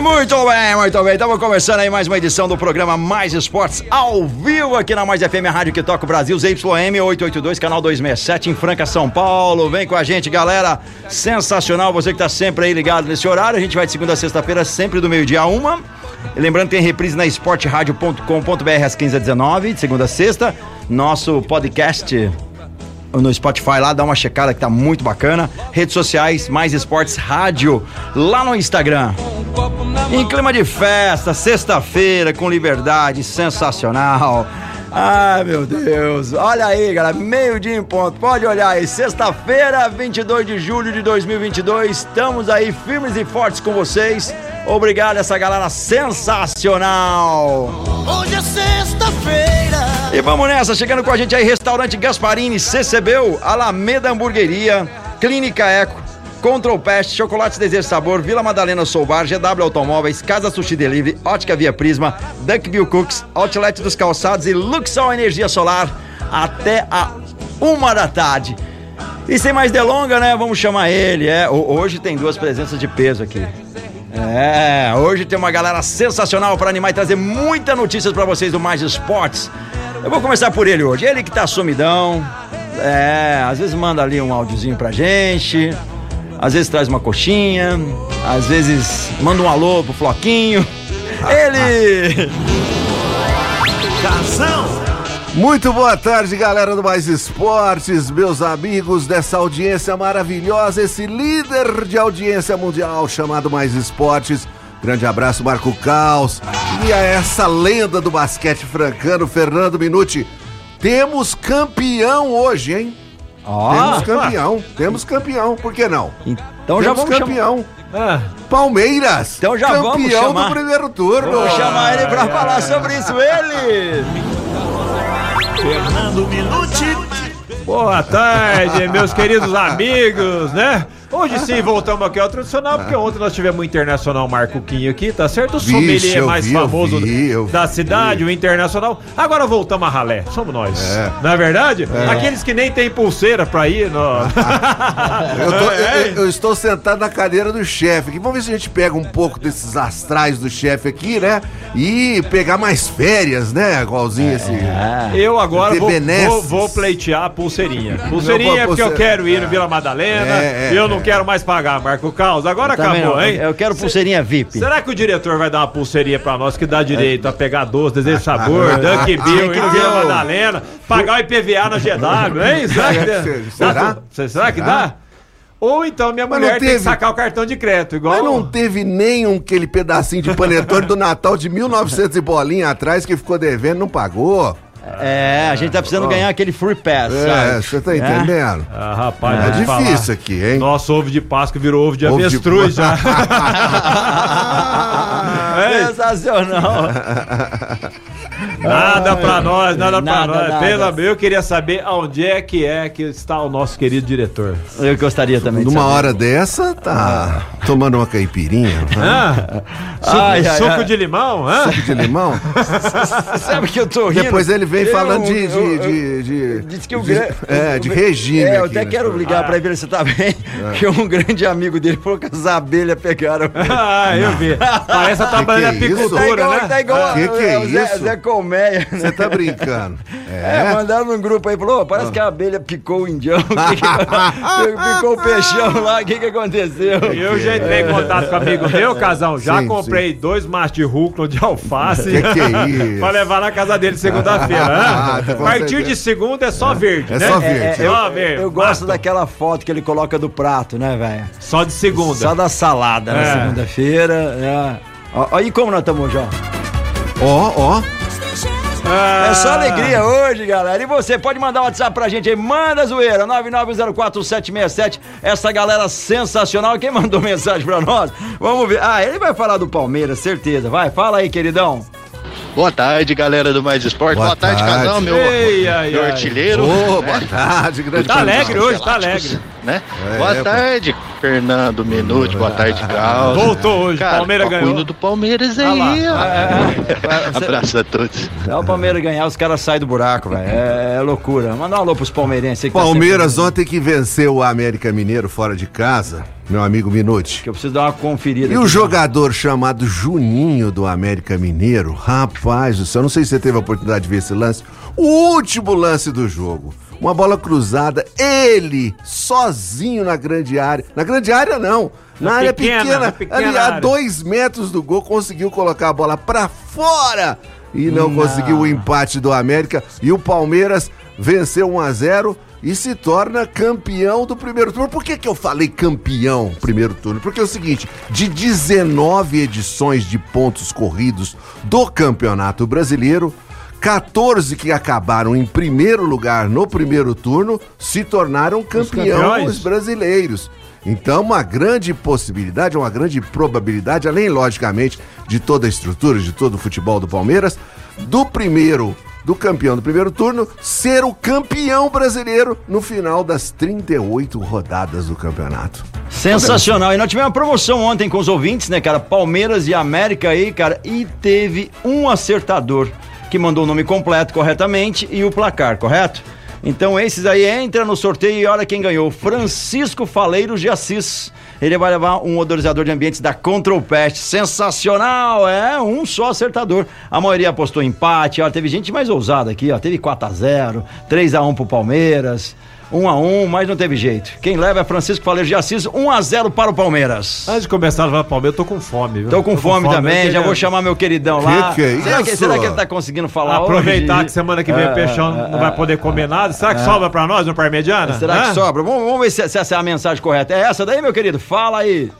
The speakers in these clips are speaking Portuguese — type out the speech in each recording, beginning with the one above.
Muito bem, muito bem. Estamos começando aí mais uma edição do programa Mais Esportes ao vivo aqui na Mais FM, a rádio que toca o Brasil, ZYM 882, canal 267 em Franca, São Paulo. Vem com a gente, galera. Sensacional você que está sempre aí ligado nesse horário. A gente vai de segunda a sexta-feira, sempre do meio-dia a uma. Lembrando que tem reprise na esportradio.com.br às 15h19, de segunda a sexta. Nosso podcast no Spotify lá, dá uma checada que tá muito bacana. Redes sociais, mais esportes, rádio, lá no Instagram. Em clima de festa, sexta-feira, com liberdade, sensacional. Ai, meu Deus. Olha aí, galera, meio-dia em ponto. Pode olhar aí, sexta-feira, 22 de julho de 2022. Estamos aí firmes e fortes com vocês. Obrigado essa galera sensacional. Hoje é sexta-feira. E vamos nessa, chegando com a gente aí, Restaurante Gasparini, CCBU, Alameda Hamburgueria, Clínica Eco, Control Pest, Chocolates Desejo Sabor, Vila Madalena Soubar, GW Automóveis, Casa Sushi Delivery, Ótica Via Prisma, Duckville Cooks, Outlet dos Calçados e Luxol Energia Solar, até a uma da tarde. E sem mais delonga, né, vamos chamar ele, é, ho- hoje tem duas presenças de peso aqui. É, hoje tem uma galera sensacional para animar e trazer muitas notícias para vocês do Mais Esportes. Eu vou começar por ele hoje. Ele que tá sumidão. É, às vezes manda ali um áudiozinho pra gente. Às vezes traz uma coxinha. Às vezes manda um alô pro Floquinho. Ele! Casão. Muito boa tarde, galera do Mais Esportes, meus amigos dessa audiência maravilhosa, esse líder de audiência mundial chamado Mais Esportes. Grande abraço, Marco Caos. E a essa lenda do basquete francano, Fernando Minuti. Temos campeão hoje, hein? Ó, Temos campeão, temos campeão, por que não? então já temos vamos chamar. campeão. Palmeiras, Então já vamos campeão chamar. do primeiro turno. Vou chamar ele pra falar sobre isso. Ele! Fernando Minuti. Boa tarde, meus queridos amigos, né? Hoje sim voltamos aqui ao tradicional, porque ontem nós tivemos o Internacional Marco Quinho aqui, tá certo? O Vixe, sommelier eu mais vi, eu famoso vi, eu da vi. cidade, o Internacional. Agora voltamos a ralé, somos nós. É. Não é verdade? Aqueles que nem tem pulseira pra ir, no... Eu, tô- É, eu- eu estou sentado na cadeira do chefe aqui. Vamos ver se a gente pega um pouco desses astrais do chefe aqui, né? E pegar mais férias, né? Igualzinho esse. Eu agora vou, vou, vou pleitear a pulseirinha. Pulseirinha é porque eu quero ir no Vila Madalena, É, é, eu não é. Quero mais pagar, Marco Caos. Agora acabou, não. hein? Eu quero pulseirinha VIP. Será que o diretor vai dar uma pulseirinha pra nós que dá direito a pegar doce, desejo de Ah, sabor, Dunk Bill, que ir no Vila deu. Madalena, pagar o IPVA na GW, hein? Será que, dá? Será? Dá- será que Será? dá? Ou então minha Mas mulher não tem que teve- sacar o cartão de crédito, igual. Mas não teve nem um aquele pedacinho de panetone do Natal de 1900 e bolinha atrás que ficou devendo, não pagou. É, a gente tá precisando ganhar aquele free pass, É, sabe? você tá entendendo? Ah, rapaz, É vou te falar. difícil aqui, hein? Nosso ovo de Páscoa virou ovo de Ovo de avestruz já. É, Sensacional. nada pra nós, nada, pra Nada, nós. nada. Pelo amor, eu queria saber aonde é que é que está o nosso querido diretor. Eu gostaria também de Numa saber. hora dessa, tá tomando uma caipirinha, Ah, suco, Ai, ai, suco ai. de limão? hã? suco de limão. Sabe que eu tô rindo? Depois ele vem Eu- falando de. de, eu- de, de- Diz que o de- grande. É, de regime. É, eu aqui, até né? quero ligar pra ele ver se tá bem. Que um grande amigo dele falou que as abelhas pegaram. Ah, eu vi. Parece a Que que é isso? Tá apicultura, igual, né? tá igual Que que é o Zé, isso? Zé Colmeia. né? Você tá brincando. É, É? mandaram num grupo aí, falou, "Ô, parece que a abelha picou o indião, que que- picou o peixão lá, o que que aconteceu? Eu já entrei em contato com um amigo meu, casão. Já Sim, comprei dois maços de rúcula de alface. Que que é isso? pra levar na casa dele segunda-feira. Ah, hã? com A partir de segunda é só verde, É né? só verde. É, eu, Só verde. eu gosto daquela foto que ele coloca do prato, né, velho? Só de segunda. Só da salada na É. segunda-feira. É. Ó, e como nós estamos já? Ó, ó. Ah. É só alegria hoje, galera. E você pode mandar um WhatsApp pra gente aí. Manda zoeira, 9904767. Essa galera sensacional. Quem mandou mensagem pra nós? Vamos ver. Ah, ele vai falar do Palmeiras, certeza. Vai, fala aí, queridão. Boa tarde, galera do Mais Esporte. Boa Boa, tarde, tarde. casal, meu, Ei, meu ai. artilheiro. Né? boa tarde, grande Tá alegre hoje, tá alegre. Né? É, boa é, tarde, Fernando Minuti. Boa tarde, Carlos. Voltou hoje, Cara, Palmeiras tô ganhou. do Palmeiras Ah lá. aí, ó. É, é, Abraço a todos. é o Palmeiras ganhar, os caras saem do buraco, velho. É, é loucura. Manda um alô pros palmeirenses aí que tá Palmeiras sempre- ontem que venceu o América Mineiro fora de casa, meu amigo Minuti. Que eu preciso dar uma conferida. E o aqui. jogador chamado Juninho do América Mineiro, rapaz do céu, não sei se você teve a oportunidade de ver esse lance, o último lance do jogo. Uma bola cruzada, ele sozinho na grande área. Na grande área, não. Na, Na área pequena, pequena, na pequena ali a área. dois metros do gol, conseguiu colocar a bola pra fora e não, Não. conseguiu o empate do América. E o Palmeiras venceu 1 a 0 e se torna campeão do primeiro turno. Por que, que eu falei campeão primeiro turno? Porque é o seguinte: de 19 edições de pontos corridos do Campeonato Brasileiro, 14 que acabaram em primeiro lugar no primeiro turno se tornaram campeões campeões? brasileiros. Então, uma grande possibilidade, uma grande probabilidade, além, logicamente, de toda a estrutura, de todo o futebol do Palmeiras, do primeiro, do campeão do primeiro turno, ser o campeão brasileiro no final das 38 rodadas do campeonato. Sensacional. E nós tivemos uma promoção ontem com os ouvintes, né, cara? Palmeiras e América aí, cara. E teve um acertador que mandou o nome completo corretamente e o placar, correto? Então esses aí entra no sorteio e olha quem ganhou. Francisco Faleiros de Assis. Ele vai levar um odorizador de ambientes da Control Pest. Sensacional! É, um só acertador. A maioria apostou empate. Ó, teve gente mais ousada aqui, ó. Teve 4x0, 3x1 pro Palmeiras. 1 a 1 mas não teve jeito. Quem leva é Francisco Faleiros de Assis, 1 a 0 para o Palmeiras. Antes de começar a levar Palmeiras, eu tô com fome, viu? Tô com fome também, eu já vou chamar meu queridão lá. que é será, que, isso? será que ele tá conseguindo falar Aproveitar hoje? que semana que vem o Peixão não vai poder comer nada. Será que sobra pra nós no Parmegiana? Será que sobra? Vamos, vamos ver se, se essa é a mensagem correta. É essa daí, meu querido? Fala aí.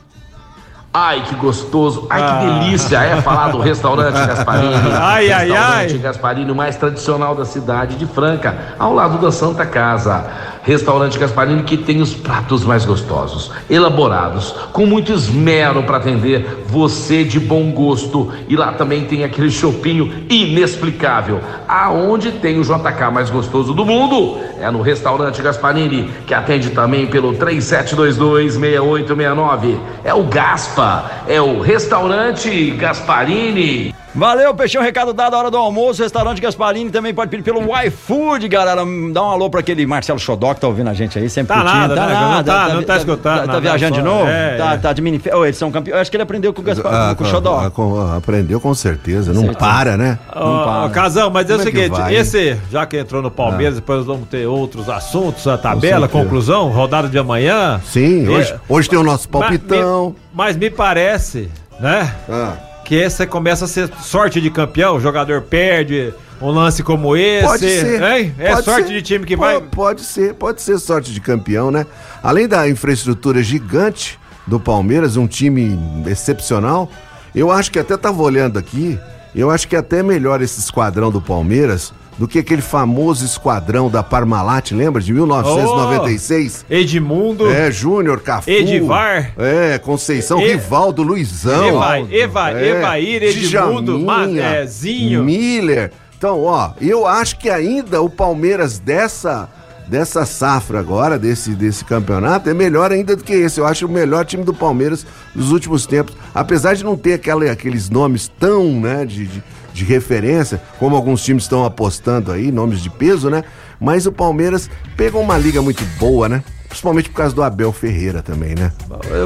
Ai, que gostoso. Ai, Ah. que delícia. É falar do restaurante Gasparini. Ai, ai, restaurante ai. Gasparini, o mais tradicional da cidade de Franca, ao lado da Santa Casa. Restaurante Gasparini que tem os pratos mais gostosos, elaborados, com muito esmero para atender você de bom gosto. E lá também tem aquele chopinho inexplicável. Aonde tem o JK mais gostoso do mundo? É no Restaurante Gasparini, que atende também pelo 3722-6869. É o Gaspa, é o Restaurante Gasparini. Valeu, Peixão, recado dado, hora do almoço, restaurante Gasparini também pode pedir pelo iFood, galera, dá um alô pra aquele Marcelo Xodó que tá ouvindo a gente aí, sempre Tá curtindo. nada, né? Não tá- não tá escutando Tá, nada, viajando de só- novo? é, tá, é. tá de mini... Oh, eles são campeões, eu acho que ele aprendeu com o, Gaspar, Ah, com o Xodó. ah, aprendeu com certeza, não para, né? Não para. Casão, mas é o Como é seguinte, esse, já que entrou no Palmeiras, depois nós vamos ter outros assuntos, a tabela, conclusão, rodada de amanhã. Sim, É, hoje, hoje tem o nosso mas palpitão. me- Mas me parece, né? Ah. Que esse começa a ser sorte de campeão, o jogador perde um lance como esse. Pode ser. Hein? É pode sorte ser. de time que vai. Pode ser, pode ser sorte de campeão, né? Além da infraestrutura gigante do Palmeiras, um time excepcional, eu acho que até tava olhando aqui, eu acho que é até melhor esse esquadrão do Palmeiras do que aquele famoso esquadrão da Parmalat, lembra? De 1996. Edmundo. É, Júnior, Cafu. Edivar. É, Conceição, E- Rivaldo, Luizão. Eva, Eva, É, Evair, Edmundo, Ma- Djaminha, é, Zinho. Miller. Então, ó, eu acho que ainda o Palmeiras dessa dessa safra agora, desse, desse campeonato, é melhor ainda do que esse. Eu acho o melhor time do Palmeiras dos últimos tempos. Apesar de não ter aquela, aqueles nomes tão, né, de, de, de referência, como alguns times estão apostando aí, nomes de peso, né? Mas o Palmeiras pegou uma liga muito boa, né? Principalmente por causa do Abel Ferreira também, né?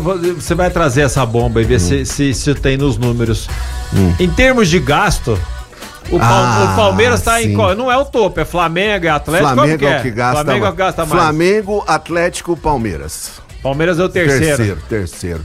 Vou- Você vai trazer essa bomba e ver se, se, se tem nos números. Em termos de gasto, o, Ah, o Palmeiras tá em qual? Não é o topo, é Flamengo, é Atlético. Flamengo que é o que gasta Flamengo é mais. que gasta mais. Flamengo, Atlético, Palmeiras. Palmeiras é o terceiro. Terceiro, terceiro.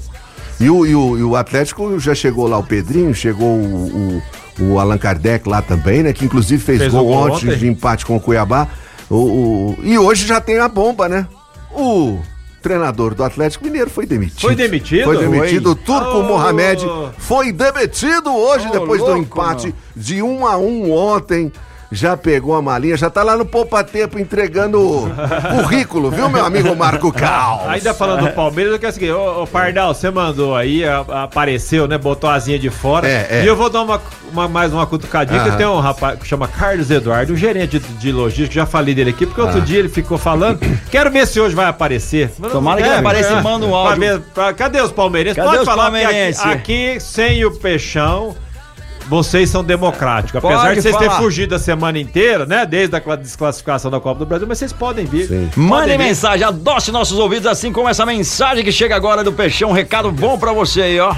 E o, e, o, e o Atlético já chegou lá o Pedrinho, chegou o, o, o Allan Kardec lá também, né? Que inclusive fez, Fez gol, gol ontem, ontem. de empate com o Cuiabá. O, o- e hoje já tem a bomba, né? O treinador do Atlético Mineiro foi demitido. Foi demitido? Foi demitido. O Turco Oh. Mohamed foi demitido hoje, Ô, depois do louco, empate de um a um ontem. Já pegou a malinha, já tá lá no Poupa Tempo entregando o currículo, viu, meu amigo Marco Cal? Ainda falando do Palmeiras, eu quero seguir. Ô, ô Pardal, você mandou aí, apareceu, né? Botou a asinha de fora. É, é. E eu vou dar uma, uma- mais uma cutucadinha, que tem um rapaz que chama Carlos Eduardo, um gerente de, de logística, já falei dele aqui, porque outro Ah. dia ele ficou falando. Quero ver se hoje vai aparecer. Mas Tomara que deve, ele apareça e né? manda um Pra áudio. ver- pra- cadê os palmeirenses? Cadê Pode os falar que palmeirenses? aqui, aqui, sem o peixão. Vocês são democráticos. Apesar Pode de vocês falar. terem fugido a semana inteira, né? Desde a cla- desclassificação da Copa do Brasil, mas vocês podem vir. Mandem mensagem, adoce nossos ouvidos, assim como essa mensagem que chega agora do Peixão. Um recado bom pra você aí, ó.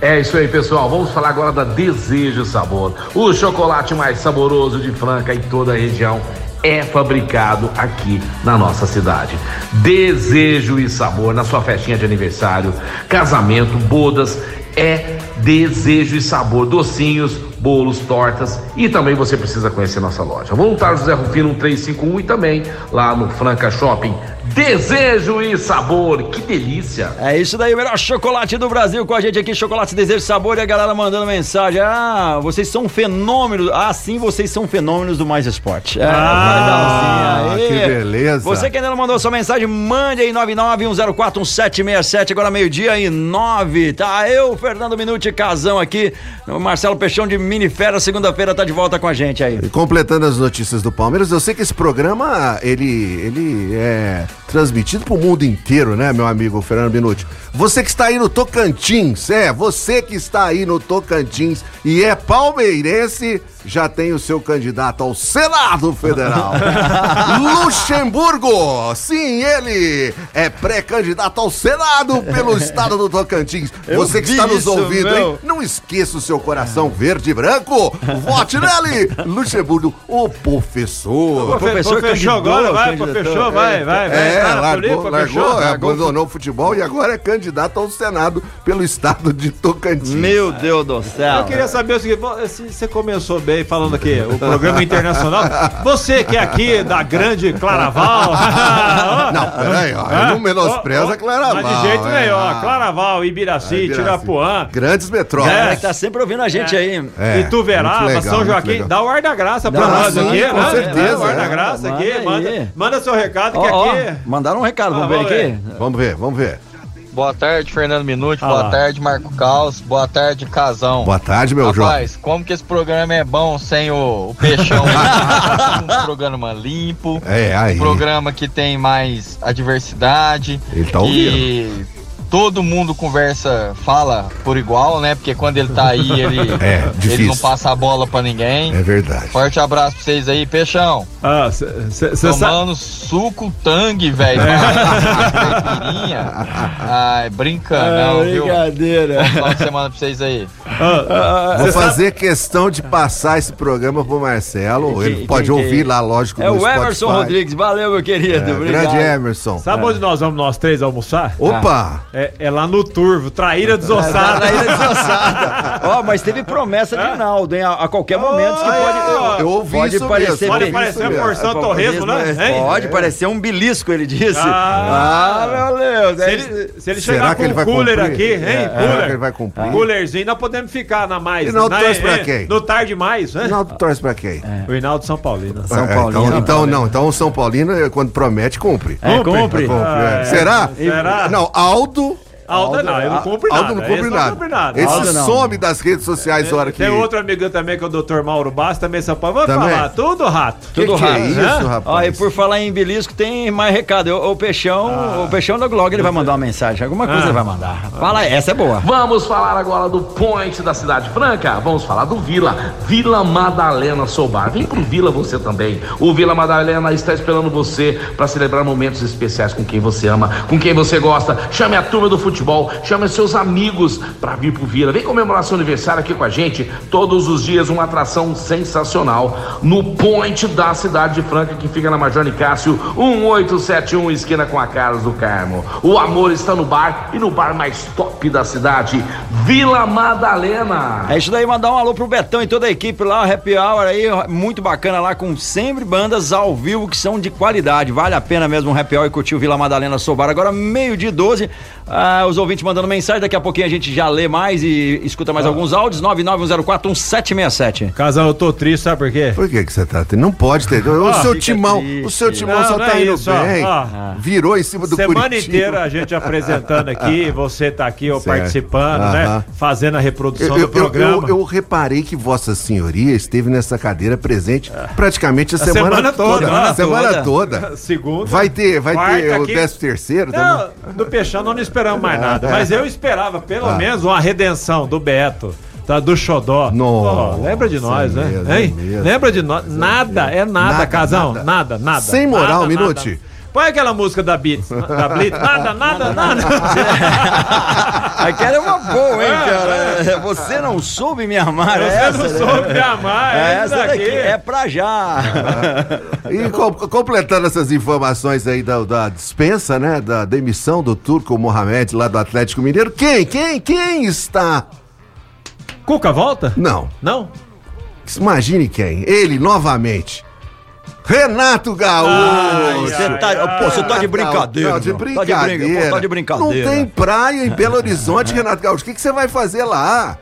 É isso aí, pessoal. Vamos falar agora da Desejo Sabor. O chocolate mais saboroso de Franca em toda a região é fabricado aqui na nossa cidade. Desejo e sabor na sua festinha de aniversário, casamento, bodas, é desejo e sabor, docinhos, bolos, tortas e também você precisa conhecer nossa loja. Voluntário José Rufino 1351 e também lá no Franca Shopping. Desejo e sabor, que delícia! É isso daí, o melhor chocolate do Brasil com a gente aqui, Chocolate Desejo Sabor, e a galera mandando mensagem. Ah, vocês são fenômenos. Ah, sim, vocês são fenômenos do Mais Esporte. É, Ah, Pardalzinho, que aí. beleza. Você que ainda não mandou sua mensagem, mande aí 991041767, agora meio-dia e nove. Tá eu, Fernando Minuti, casão aqui. O Marcelo Peixão de Minifera, segunda-feira, tá de volta com a gente aí. E completando as notícias do Palmeiras, eu sei que esse programa, ele, ele é transmitido pro mundo inteiro, né, meu amigo Fernando Minuti? Você que está aí no Tocantins, é, você que está aí no Tocantins e é palmeirense, já tem o seu candidato ao Senado Federal. Luxemburgo, sim, ele é pré-candidato ao Senado pelo estado do Tocantins. Eu Você que está nos isso, ouvindo, meu. hein? Não esqueça o seu coração verde e branco. Vote nele, Luxemburgo, o professor. O professor fechou agora, candidatou, vai, fechou, vai, vai, vai. É, largou, Tulipa, largou, fechou? é, abandonou o futebol e agora é candidato ao Senado pelo estado de Tocantins. Meu Deus do céu. Eu queria saber o seguinte, vo- se você começou bem falando aqui, o programa internacional, você que é aqui da grande Claraval. Não, peraí, ó, eu não menosprezo a Claraval, Mas de jeito é. nenhum, ó, Claraval, Ibiraci, Ibiraci. Tirapuã, Grandes metrópoles. Galera que tá sempre ouvindo a gente aí. É, Ituverava, muito legal, São Joaquim, dá o ar da graça pra nós aqui, com né? certeza, Dá o ar da é. graça aqui, aí. manda, manda seu recado que aqui... mandaram um recado, vamos Ah, ver vamos aqui. Vamos ver, vamos ver. Boa tarde, Fernando Minuti. Ah Boa tarde, Marco Caos. Boa tarde, Casão. Boa tarde, meu jovem. Rapaz, como que esse programa é bom sem o, o peixão? um programa limpo, É, aí. um programa que tem mais a diversidade. Ele tá e todo mundo conversa, fala por igual, né? Porque quando ele tá aí, ele, É, ele não passa a bola pra ninguém. É verdade. Forte abraço pra vocês aí, peixão. Ah, você sabe... Tomando suco tangue, velho. Caipirinha. Ai, brincando, não, viu? brincadeira. Bom final de semana pra vocês aí. Vou fazer questão de passar esse programa pro Marcelo. Ele quem pode que é? ouvir lá, lógico, É no o Emerson Spotify. Rodrigues, valeu, meu querido. É, obrigado. grande Emerson. Sabe onde nós vamos nós três almoçar? Opa! É, é lá no Turvo, Traíra Desossada. Traíra desossada. Ó, mas teve promessa de Naldo, hein? A, a qualquer momento que pode. Eu ouvi pode isso parecer mesmo. Pode bem- parecer uma porção É, torresmo, né? Hein? Pode parecer um belisco, ele disse. Ah. Ah, meu Deus. Se é ele, se ele chegar que com ele vai um cooler cumprir? aqui, hein? É, cooler. será que ele vai cumprir? Coolerzinho, nós podemos ficar na mais. E Naldo na, torce pra é, quem? No tarde mais, né? Rinaldo torce pra quem? O Hinaldo São Paulino. São É, Paulino. Então, então, não, então o São Paulino, quando promete, cumpre. É, cumpre. Ah, é. é. Será? Será? Não, Aldo. Aldo não, ele não cumpre nada. Aldo não esse nada. Não nada. Esse não. some das redes sociais na hora que. Tem outro amigo também, que é o Dr. Mauro Bastos, também. Vamos Também? falar, tudo rato. Que Tudo que é rato, isso, né? Ó, rapaz? e por falar em belisco, tem mais recado. O, o Peixão, o Peixão logo logo ele vai mandar uma mensagem. Alguma coisa Ah. ele vai mandar. Fala aí, essa é boa. Vamos falar agora do point da Cidade Franca. Vamos falar do Vila. Vila Madalena Soubar. Vem pro Vila você também. O Vila Madalena está esperando você para celebrar momentos especiais com quem você ama, com quem você gosta. Chame a turma do futebol, chame seus amigos para vir pro Vila. Vem comemorar seu aniversário aqui com a gente. Todos os dias uma atração sensacional no point da Cidade de Franca que fica na Major Nicásio 1871 esquina com a Carlos do Carmo. O amor está no bar e no bar mais top da cidade, Vila Madalena. É isso daí, mandar um alô pro Betão e toda a equipe lá, o Happy Hour aí, muito bacana lá, com sempre bandas ao vivo que são de qualidade. Vale a pena mesmo um Happy Hour e curtir o Vila Madalena Sobar. Agora, meio de 12, ah, os ouvintes mandando mensagem. Daqui a pouquinho a gente já lê mais e escuta mais alguns áudios. 991041767. Casal, eu tô triste, sabe por quê? Por que que você tá? não pode ter. O seu timão, triste. o seu timão Não, só não tá é indo isso, bem. Ó. Virou em cima do Semana Curitiba. inteira a gente apresentando aqui, você tá aqui, eu Certo. participando, né? Fazendo a reprodução Eu, eu- do programa. eu- eu reparei que Vossa Senhoria esteve nessa cadeira presente praticamente a, A semana, semana toda. A semana Semana toda. Segunda. Vai ter, vai quarta, ter o quinta. 13 terceiro também. Não, do Peixão nós não esperamos mais nada. Mas eu esperava pelo menos uma redenção do Beto. Tá, do Xodó. Nossa, Pô, lembra de nós, né? mesmo, Hein? mesmo. Lembra de nós? Nada, é nada, Nada, casão. nada. Nada, nada. Sem moral, nada, Minuti. Nada. Põe aquela música da Blitz. Da Blitz. Nada, nada, nada. Aquela é uma boa, hein, cara? Você não soube me amar. Você essa, não né? soube me amar. É É essa essa daqui, daqui. é pra já. E com- completando essas informações aí da, da dispensa, né? Da demissão do Turco Mohamed lá do Atlético Mineiro. Quem? Quem? Quem está? Cuca volta? Não. Não? Imagine quem? Ele novamente. Renato Gaúcho. Você tá, pô, você tá de brincadeira. De brincadeira. Tá de, brinca, pô, tá de brincadeira. Não tem praia em Belo Horizonte, Renato Gaúcho. O que que você vai fazer lá?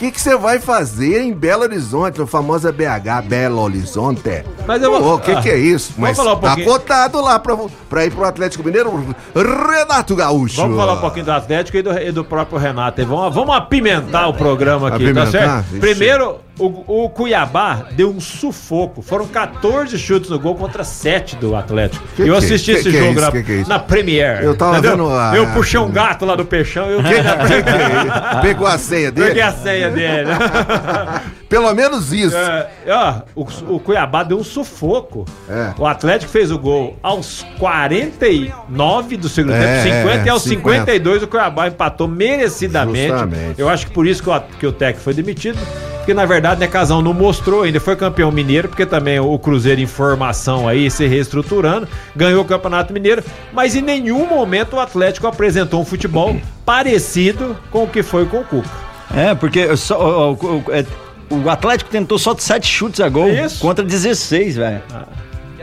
O que que você vai fazer em Belo Horizonte, no famosa BH, Belo Horizonte? Mas eu vou- O que que é isso? Mas falar um tá pouquinho. cotado lá pra, pra ir pro Atlético Mineiro, Renato Gaúcho. Vamos falar um pouquinho do Atlético e do, e do próprio Renato. Vamos, vamos apimentar o programa aqui, Apimentar? tá certo? Primeiro, o, o Cuiabá deu um sufoco. Foram 14 chutes no gol contra 7 do Atlético. Que eu que é assisti isso? esse Que que é jogo isso? na, Que que é na Premiere. Eu tava entendeu? vendo a- Eu puxei um gato lá do Peixão e eu Que que é? Pegou a senha dele? peguei a senha dele. Pelo menos isso. É, ó, o, o Cuiabá deu um sufoco. É. O Atlético fez o gol aos 49 do segundo É, tempo, 50 é, e aos 50. 52 o Cuiabá empatou merecidamente. Justamente. Eu acho que por isso que o, que o Tec foi demitido. Porque na verdade, né, Casão não mostrou ainda, foi campeão mineiro, porque também o Cruzeiro em formação aí, se reestruturando, ganhou o Campeonato Mineiro, mas em nenhum momento o Atlético apresentou um futebol parecido com o que foi com o Cuca. É, porque só, o, o- o- é, o Atlético tentou só de 7 chutes a gol Isso. contra 16, velho.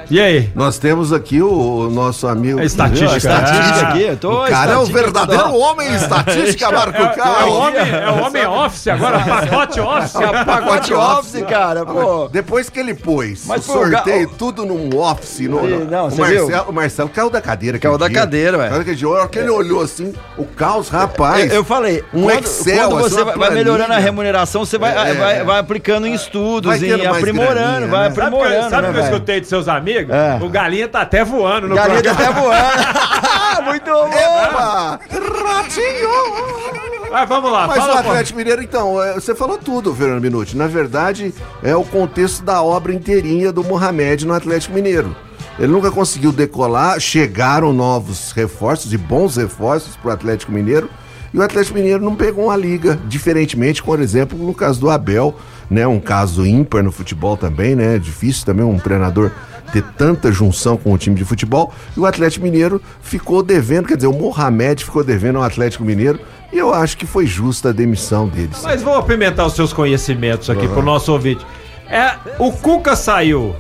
E aí? Nós temos aqui o, o nosso amigo. A estatística. A estatística Ah. aqui. O cara é o verdadeiro toda- homem estatística, Marco É, é o Carlos. homem, é o homem office agora, pacote office. É pacote office, cara, pô. Depois que ele pôs Mas o foi o ga- sorteio tudo num office. No, não, o, Marcelo, viu? o Marcelo caiu da cadeira. Caiu da dia. cadeira, velho. Caiu daquele dia. A hora que ele olhou assim, o caos, rapaz. Eu, eu falei, um quando, Excel, quando assim, você vai, melhorando a remuneração, você vai, É. vai, vai aplicando em estudos, em aprimorando, graninha, vai né? Sabe o que, aprimorando. sabe né, o que eu velho? escutei de seus amigos? É. O Galinha tá até voando no Galinha tá programa. até voando. Muito bom. Epa! Ratinho! Mas vamos lá, Mas fala, o pô. Atlético Mineiro, então, é, você falou tudo, Fernando Minuti. Na verdade, é o contexto da obra inteirinha do Mohamed no Atlético Mineiro. Ele nunca conseguiu decolar, chegaram novos reforços e bons reforços para o Atlético Mineiro. E o Atlético Mineiro não pegou uma liga, diferentemente, por exemplo, no caso do Abel, né? Um caso ímpar no futebol também, né? É difícil também um treinador ter tanta junção com o time de futebol. E o Atlético Mineiro ficou devendo, quer dizer, o Mohamed ficou devendo ao Atlético Mineiro. E eu acho que foi justa a demissão deles. Mas vou apimentar os seus conhecimentos aqui pro nosso ouvinte. É, o Cuca saiu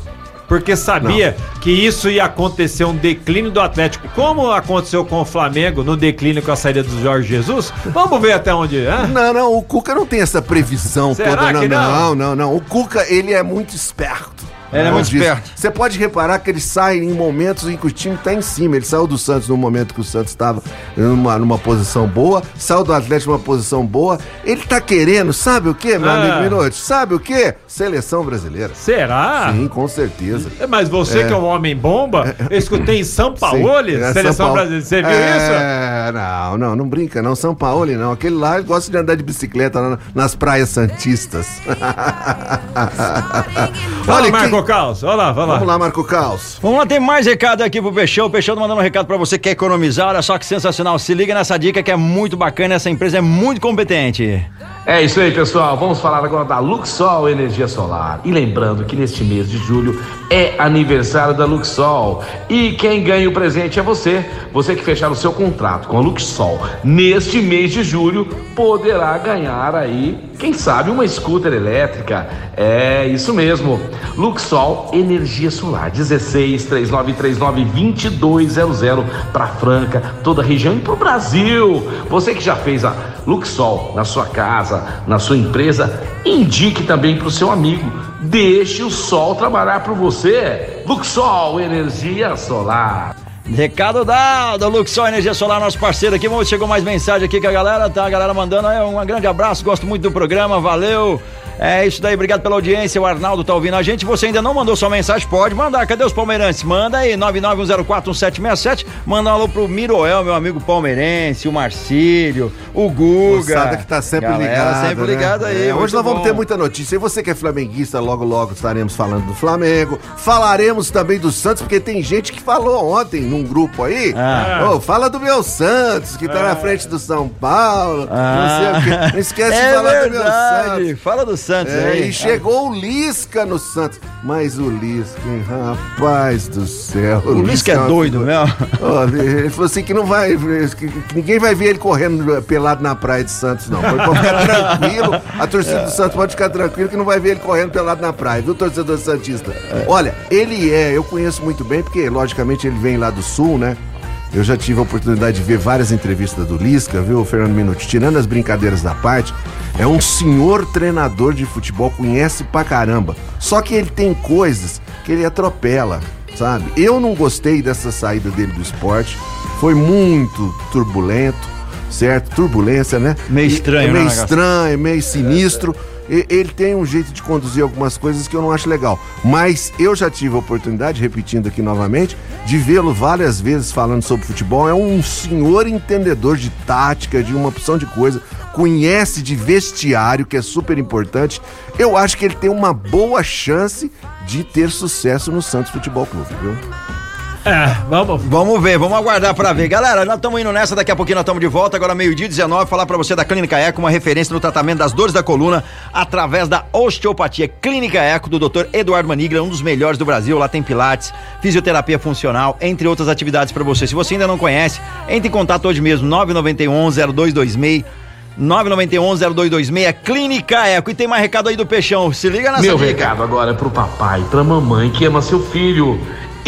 porque sabia que isso ia acontecer um declínio do Atlético, como aconteceu com o Flamengo no declínio com a saída do Jorge Jesus. Vamos ver até onde, é? Não, não, o Cuca não tem essa previsão Será toda, não, não? não, não, não. O Cuca, ele é muito esperto. Ele é muito esperto. Você pode reparar que ele sai em momentos em que o time tá em cima. Ele saiu do Santos no momento que o Santos estava numa, numa posição boa, saiu do Atlético numa posição boa. Ele tá querendo, sabe o quê, meu Ah. amigo Minotti? Sabe o quê? Seleção brasileira. Será? Sim, com certeza. Mas você que é um homem bomba, eu escutei em São Paulo, é, seleção São Paulo. brasileira. Você viu isso? É, não, não, não brinca, não. São Paulo, não. Aquele lá gosta de andar de bicicleta nas praias santistas. Fala, Olha, Marco Caos. Olha lá, vai lá. Vamos lá, Marco Caos. Vamos lá, tem mais recado aqui pro Peixão. O Peixão tá mandando um recado pra você que quer economizar. Olha só que sensacional. Se liga nessa dica que é muito bacana. Essa empresa é muito competente. É isso aí, pessoal. Vamos falar agora da Luxol Energia Solar. E lembrando que neste mês de julho é aniversário da Luxol. E quem ganha o presente é você. Você que fechar o seu contrato com a Luxol neste mês de julho poderá ganhar aí, quem sabe, uma scooter elétrica. É isso mesmo. Luxol Energia Solar 16 3939 2200 para Franca, toda a região e para o Brasil. Você que já fez a Luxol na sua casa, na sua empresa, indique também para o seu amigo. Deixe o sol trabalhar por você. Luxol Energia Solar. Recado dado, Luxol Energia Solar, nosso parceiro aqui. Vamos, chegou mais mensagem aqui que a galera tá, a galera mandando aí um grande abraço, gosto muito do programa, valeu. É isso daí, obrigado pela audiência. O Arnaldo tá ouvindo a gente. Você ainda não mandou sua mensagem? Pode mandar. Cadê os palmeirenses? Manda aí, 991041767. Manda um alô pro Miroel, meu amigo palmeirense, o Marcílio, o Guga. Moçada que tá sempre Galera ligada. sempre né? ligada aí. É, hoje nós vamos bom. ter muita notícia. E você que é flamenguista, logo, logo estaremos falando do Flamengo. Falaremos também do Santos, porque tem gente que falou ontem num grupo aí. Ah. Ô, fala do meu Santos, que tá na frente do São Paulo. Não sei o quê. Não esquece é de falar do meu verdade. Santos. Fala do Santos É, aí. e chegou o Lisca no Santos. Mas o Lisca, hein, rapaz do céu. O Lisca é uma doido mesmo. Ó, ele falou assim que não vai. que- que ninguém vai ver ele correndo pelado na praia de Santos, não. Pode ficar tranquilo. A torcida do Santos pode ficar tranquilo que não vai ver ele correndo pelado na praia, viu, torcedor Santista? Olha, ele é, eu conheço muito bem, porque logicamente ele vem lá do sul, né? Eu já tive a oportunidade de ver várias entrevistas do Lisca, viu, Fernando Minuti? Tirando as brincadeiras da parte, é um senhor treinador de futebol, conhece pra caramba. Só que ele tem coisas que ele atropela, sabe? Eu não gostei dessa saída dele do esporte. Foi muito turbulento, certo? Turbulência, né? Meio E- estranho, é né, meio negócio? estranho, meio sinistro. E- Ele tem um jeito de conduzir algumas coisas que eu não acho legal. Mas eu já tive a oportunidade, repetindo aqui novamente, de vê-lo várias vezes falando sobre futebol. É um senhor entendedor de tática, de uma opção de coisa. Conhece de vestiário, que é super importante. Eu acho que ele tem uma boa chance de ter sucesso no Santos Futebol Clube, viu? É, vamos. Vamos ver, vamos aguardar pra ver. Galera, nós estamos indo nessa, daqui a pouquinho nós estamos de volta, agora meio-dia 19, falar pra você da Clínica Eco, uma referência no tratamento das dores da coluna através da osteopatia. Clínica Eco do Dr. Eduardo Manigla, um dos melhores do Brasil. Lá tem pilates, fisioterapia funcional, entre outras atividades pra você. Se você ainda não conhece, entre em contato hoje mesmo, 991 0226 991-0226, Clínica Eco. E tem mais recado aí do Peixão. Se liga nessa Meu dica. recado agora é pro papai, pra mamãe que ama seu filho.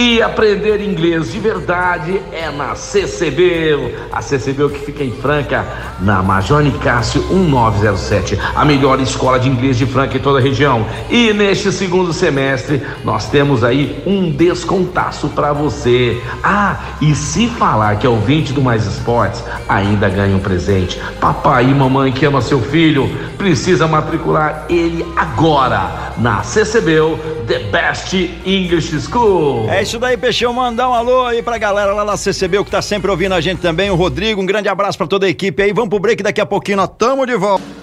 E aprender inglês de verdade é na CCB. A CCB que fica em Franca, na Major Nicásio 1907. A melhor escola de inglês de Franca em toda a região. E neste segundo semestre, nós temos aí um descontaço pra você. Ah, e se falar que é ouvinte do Mais Esportes, ainda ganha um presente. Papai e mamãe que ama seu filho, precisa matricular ele agora na CCB, The Best English School. É isso daí, Peixão. Mandar um alô aí pra galera lá na CCB, que tá sempre ouvindo a gente também. O Rodrigo, um grande abraço pra toda a equipe aí. Vamos pro break daqui a pouquinho, nós tamo de volta.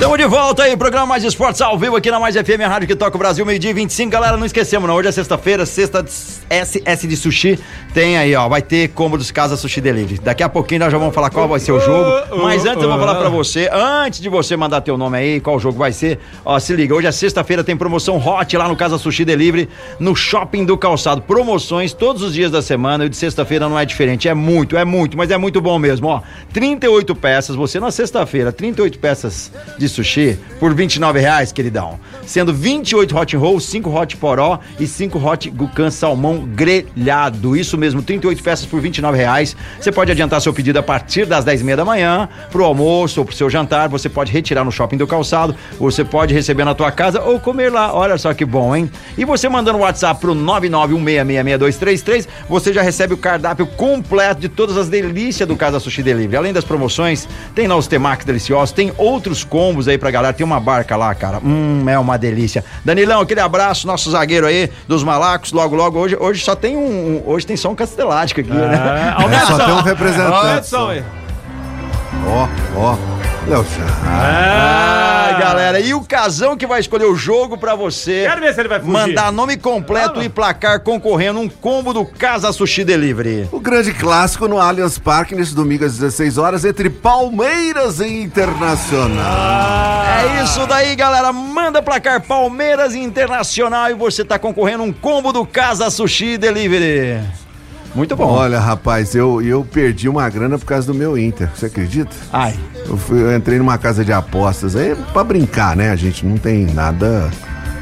Tamo de volta aí, programa Mais Esportes ao vivo aqui na Mais FM, a rádio que toca o Brasil, meio-dia e 25. Galera, não esquecemos, não. Hoje é sexta-feira, sexta de SS de sushi. Tem aí, ó, vai ter cômodos Casa Sushi Delivery. Daqui a pouquinho nós já vamos falar qual vai ser o jogo. Mas antes eu vou falar pra você, antes de você mandar teu nome aí, qual jogo vai ser, ó, se liga, hoje é sexta-feira, tem promoção hot lá no Casa Sushi Delivery, no Shopping do Calçado. Promoções todos os dias da semana e de sexta-feira não é diferente. É muito, é muito, mas é muito bom mesmo, ó. 38 peças, você na sexta-feira, 38 peças de sushi por 29 reais, queridão. Sendo 28 hot roll, 5 hot poró e 5 hot gucan salmão grelhado. Isso mesmo, 38 peças por 29 reais. Você pode adiantar seu pedido a partir das 10 e meia da manhã, pro almoço ou pro seu jantar. Você pode retirar no shopping do calçado, você pode receber na tua casa ou comer lá. Olha só que bom, hein? E você mandando o WhatsApp pro 991666233, você já recebe o cardápio completo de todas as delícias do Casa Sushi Delivery. Além das promoções, tem lá os temakis deliciosos, tem outros combos aí pra galera. Tem uma barca lá, cara. Hum, é uma delícia. Danilão, aquele abraço, nosso zagueiro aí dos Malacos. Logo, logo, hoje, hoje só tem um. Hoje tem só um castelático aqui, né? É, É, só tem um representante. Ó, ó. Léo Chaves. Ah, galera, e o casão que vai escolher o jogo pra você. Quero ver se ele vai fugir. Mandar nome completo e placar concorrendo um combo do Casa Sushi Delivery. O grande clássico no Allianz Parque neste domingo às 16 horas entre Palmeiras e Internacional. É isso daí, galera. Manda placar Palmeiras e Internacional e você tá concorrendo um combo do Casa Sushi Delivery. Muito bom. Olha, rapaz, eu, eu perdi uma grana por causa do meu Inter. Você acredita? Ai. Eu, fui- eu entrei numa casa de apostas aí pra brincar, né? A gente não tem nada.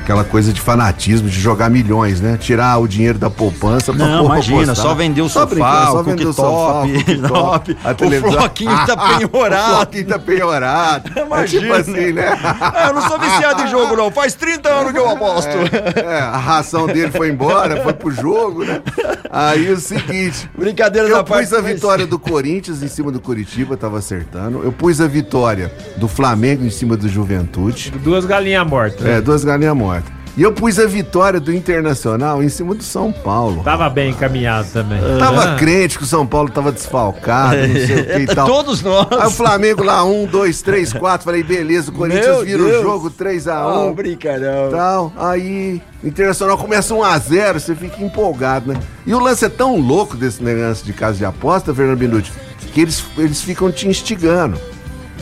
Aquela coisa de fanatismo, de jogar milhões, né? Tirar o dinheiro da poupança pra Não, imagina, apostar. só vender o Só sofá, brincar, o vender cooktop, cooktop, o floquinho tá penhorado. o floquinho tá penhorado. É tipo Imagina. assim, né? Ah, eu não sou viciado em jogo, não. Faz 30 anos que eu aposto. É, a ração dele foi embora, foi pro jogo, né? Aí o seguinte. Brincadeira Eu da parte. pus a vitória do Corinthians em cima do Curitiba, tava acertando. Eu pus a vitória do Flamengo em cima do Juventude. Duas galinhas mortas. né? É, duas galinhas mortas. E eu pus a vitória do Internacional em cima do São Paulo. Tava bem encaminhado também. Tava Ah. crente que o São Paulo tava desfalcado, não sei o que e tal. Todos nós. Aí o Flamengo lá, um, dois, três, quatro. Falei, beleza, o Corinthians Meu vira o jogo 3x1. Não, brincarão. tal. Aí, Internacional começa 1 a 0 você fica empolgado, né? E o lance é tão louco desse negócio de casa de aposta, Fernando Minuti, que eles, eles ficam te instigando.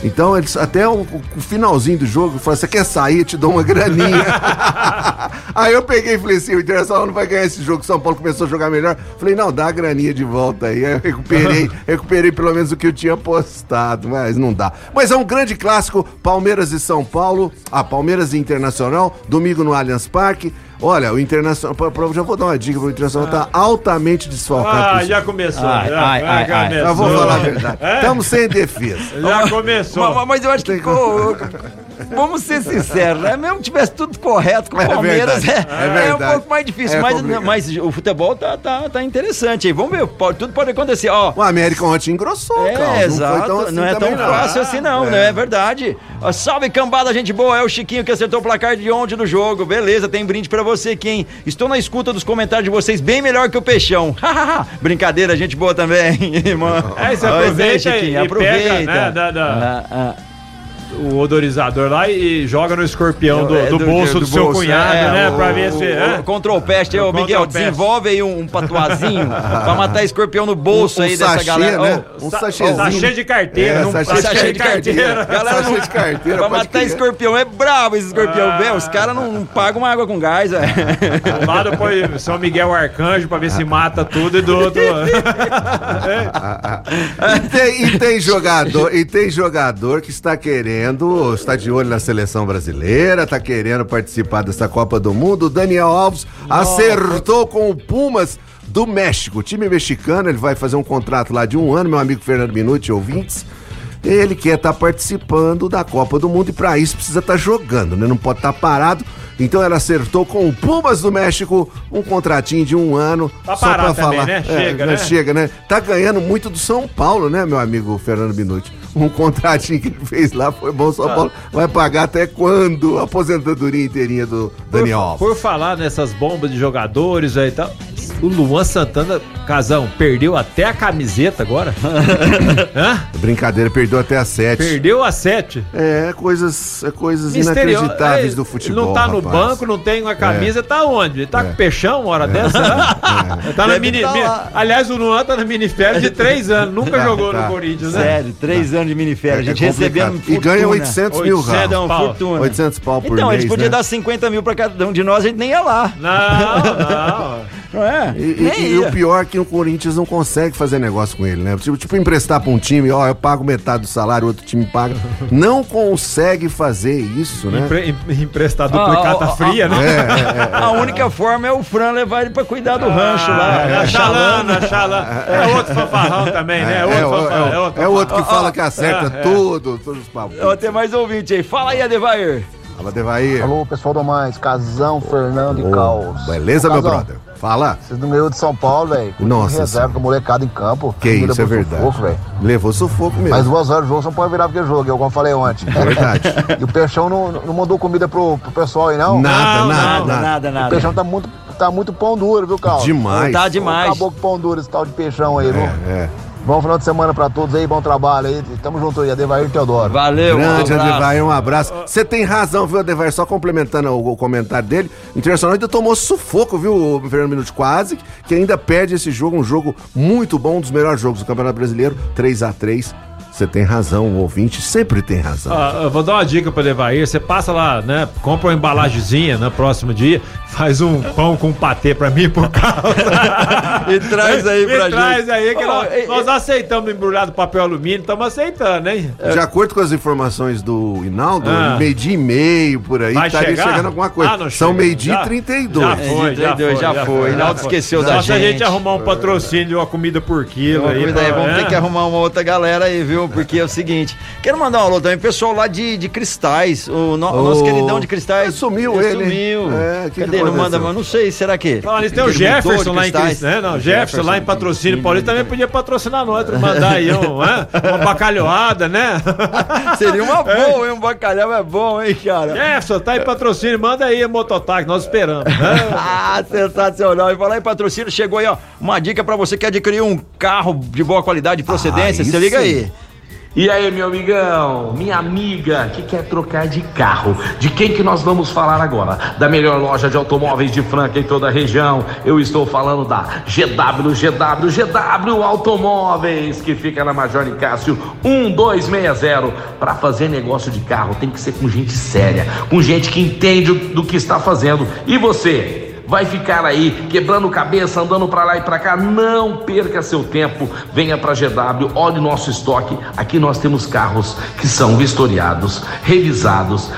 Então, eles, até o, o finalzinho do jogo, falam, você quer sair, eu te dou uma graninha. Aí eu peguei e falei assim, o Internacional não vai ganhar esse jogo, São Paulo começou a jogar melhor. Falei, não, dá a graninha de volta aí. Aí eu recuperei, recuperei pelo menos o que eu tinha apostado, mas não dá. Mas é um grande clássico, Palmeiras e São Paulo, ah, Palmeiras e Internacional, domingo no Allianz Parque. Olha, o Internacional, pra- pra- já vou dar uma dica, o Internacional tá altamente desfalcado. Ah, pro- já começou. Ai, já, ai, já ai, ai. começou. Eu vou falar a verdade. É? Estamos sem defesa. Já começou. Mas, mas eu acho que. Vamos ser sinceros, né? Mesmo que tivesse tudo correto com o É Palmeiras, verdade, é, é é um pouco mais difícil. É mas, complicado. mas o futebol tá, tá, tá interessante aí. Vamos ver, pode- tudo pode acontecer. Ó, O América ontem engrossou, É, Carlos. exato. Não, foi tão assim não é tão também, fácil assim, não, né? É verdade. Ó, salve, cambada, gente boa. É o Chiquinho que acertou o placar de ontem do jogo. Beleza, tem brinde pra você aqui, hein? Estou na escuta dos comentários de vocês, bem melhor que o Peixão. Brincadeira, gente boa também, irmão. É, você aproveita Chiquinho, e aproveita. pega, né, da- da- Ah, ah. O odorizador lá e joga no escorpião do, É, do bolso do, do seu bolso, cunhado, é, né? o- pra ver se. o- é. o Control Pest, aí, O ô Miguel, desenvolve aí um, um patuazinho pra matar escorpião no bolso Um- um aí dessa sachê, galera. né? Um Sa- sachêzinho. Sachê de carteira. É, não sachê de sachê de carteira. Galera, Sachê de carteira, pra matar crer. escorpião, é bravo esse escorpião, Ah. velho. Os caras não, não pagam uma água com gás, velho. Do lado põe São Miguel Arcanjo pra ver se mata tudo e do outro. E tem, e tem jogador, e tem jogador que está querendo, está de olho na seleção brasileira, está querendo participar dessa Copa do Mundo. O Daniel Alves acertou com o Pumas do México. O time mexicano, ele vai fazer um contrato lá de um ano, meu amigo Fernando Minuti, ouvintes. Ele quer estar participando da Copa do Mundo e para isso precisa estar jogando, né? Não pode estar parado. Então ela acertou com o Pumas do México um contratinho de um ano. Pra só parar pra também, falar. né? É, Chega, né? Chega, né? Tá ganhando muito do São Paulo, né, meu amigo Fernando Minuti? Um contratinho que ele fez lá foi bom. São Ah. Paulo vai pagar até quando a aposentadoria inteirinha do Daniel Alves. Por falar nessas bombas de jogadores aí e tal, o Luan Santana, Casão, perdeu até a camiseta agora. Hã? Brincadeira, perdeu até a sete. Perdeu a sete. É, coisas, é coisas Misterioso. inacreditáveis É, do futebol. Não tá no rapaz. banco, não tem uma camisa, tá onde? Ele tá com peixão uma hora dessa? né? Tá na mini, tá. Aliás, o Luan tá na miniférias de três anos, nunca Tá, jogou tá. no Corinthians, né? Sério, três anos de miniférias. É, A gente é recebendo E ganha 800 mil 800 reais. Dão pau. fortuna. 800 pau por Então, mês, eles podiam né? dar 50 mil pra cada um de nós, a gente nem ia lá. Não, não. Não é? E, e- e o pior é que o Corinthians não consegue fazer negócio com ele, né? Tipo, tipo, emprestar pra um time, ó, eu pago metade do salário, o outro time paga. Não consegue fazer isso, né? Empre, em- emprestar Ah, duplicata ah, ah, fria, né? É, A única forma é o Fran levar ele pra cuidar do rancho lá. É, a Chalana, a Chalana. É outro fanfarrão também, né? É, outro é, é outro é outro que fala que acerta É, é. tudo, todos os papos. Ó, tem mais ouvinte aí. Fala aí, Adevair. Fala, Devair. Alô, pessoal do Mais, Casão, Fernando e Caos. Beleza, Ô, meu brother? Fala. Vocês não ganhou de São Paulo, velho. Nossa reserva, com molecada em campo. Que isso, é verdade. sufoco, velho. Levou sufoco mesmo. Mas duas horas de jogo, você não pode virar porque jogo, como eu falei ontem. É verdade. e o Peixão não, não mandou comida pro, pro pessoal aí, não? Nada, Não, nada, Nada, nada. nada, O. Peixão tá muito, tá muito pão duro, viu, Caos? Demais. Tá demais. Acabou com pão duro esse tal de Peixão aí, viu? É, é. Bom final de semana pra todos aí, bom trabalho aí. Tamo junto aí, Adevair e Teodoro. Valeu, Grande um. Adevair, um abraço. Você tem razão, viu, Adevair? Só complementando o, o comentário dele, o Internacional ainda tomou sufoco, viu, o Fernando Minuto? Quase, que ainda perde esse jogo, um jogo muito bom, um dos melhores jogos do Campeonato Brasileiro, 3 a 3 Você tem razão, o ouvinte sempre tem razão. Ah, eu vou dar uma dica pra levar aí. Você passa lá, né? Compra uma embalagemzinha no próximo dia, faz um pão com patê pra mim por causa. E traz aí pra e traz gente. aí que Ó, nós, e- nós aceitamos embrulhado papel alumínio, estamos aceitando, hein? De acordo com as informações do Hinaldo, Ah. meio-dia e meio por aí, Vai estaria chegar? chegando alguma coisa. Ah, São chega. meio-dia Já- e 32. Já foi, já 32, foi. já foi. Hinaldo esqueceu Só da se a gente gente. arrumar um patrocínio de uma comida por quilo Uma aí. vamos é. ter que arrumar uma outra galera aí, viu? Porque é o seguinte, quero mandar um alô também, pessoal lá de, de Cristais, o, no- o nosso queridão de Cristais. sumiu ele? Sumiu. É, que que Cadê? Não manda, mas não sei, será que? Falando nisso, tem o Jefferson lá em Cristais? Né? Não, Jefferson, lá em patrocínio Paulista também podia patrocinar nós, mandar aí um, né? uma bacalhoada, né? Seria uma boa, hein? Um bacalhau é bom, hein, cara? Jefferson, tá em patrocínio, manda aí a mototáxi, nós esperamos. né? Ah, sensacional. E falar em patrocínio, chegou aí, ó, uma dica pra você que adquirir um carro de boa qualidade e procedência, Aí você liga aí. E aí, meu amigão, minha amiga que quer trocar de carro, de quem que nós vamos falar agora? Da melhor loja de automóveis de Franca em toda a região. Eu estou falando da GW, GW, GW Automóveis, que fica na Major Nicásio 1260. Para fazer negócio de carro tem que ser com gente séria, com gente que entende do que está fazendo. E você? Vai ficar aí quebrando cabeça, andando pra lá e pra cá. Não perca seu tempo. Venha pra GW, olhe nosso estoque. Aqui nós temos carros que são vistoriados, revisados.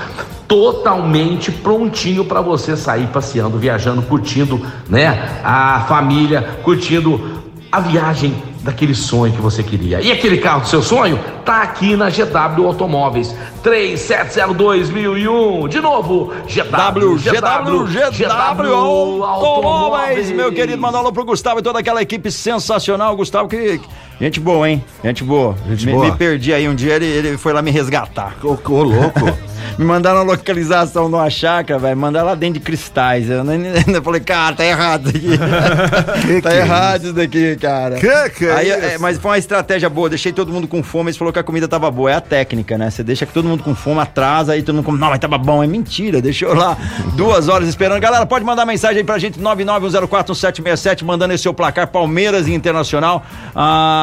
Totalmente prontinho para você sair passeando, viajando, curtindo, né? A família, curtindo a viagem daquele sonho que você queria. E aquele carro do seu sonho tá aqui na GW Automóveis 3702.001. De novo, GW, GW, GW Automóveis, meu querido, mandar um alô pro Gustavo e toda aquela equipe sensacional. Gustavo, que. Gente boa, hein? Gente boa. Gente me, boa. me perdi aí um dia, ele, ele foi lá me resgatar. Ô, ô, louco. Me mandaram a localização de uma chácara, velho. Mandaram lá dentro de cristais. Eu, nem, eu falei, cara, tá errado isso aqui. Que tá que é errado isso daqui, cara. Que que é Aí, isso? é, mas foi uma estratégia boa. Deixei todo mundo com fome. Eles falaram que a comida tava boa. É a técnica, né? Você deixa que todo mundo com fome, atrasa, aí todo mundo come. Não, mas tava bom. É mentira. Deixou lá duas horas esperando. Galera, pode mandar mensagem aí pra gente: 991041767, mandando esse seu placar Palmeiras e Internacional.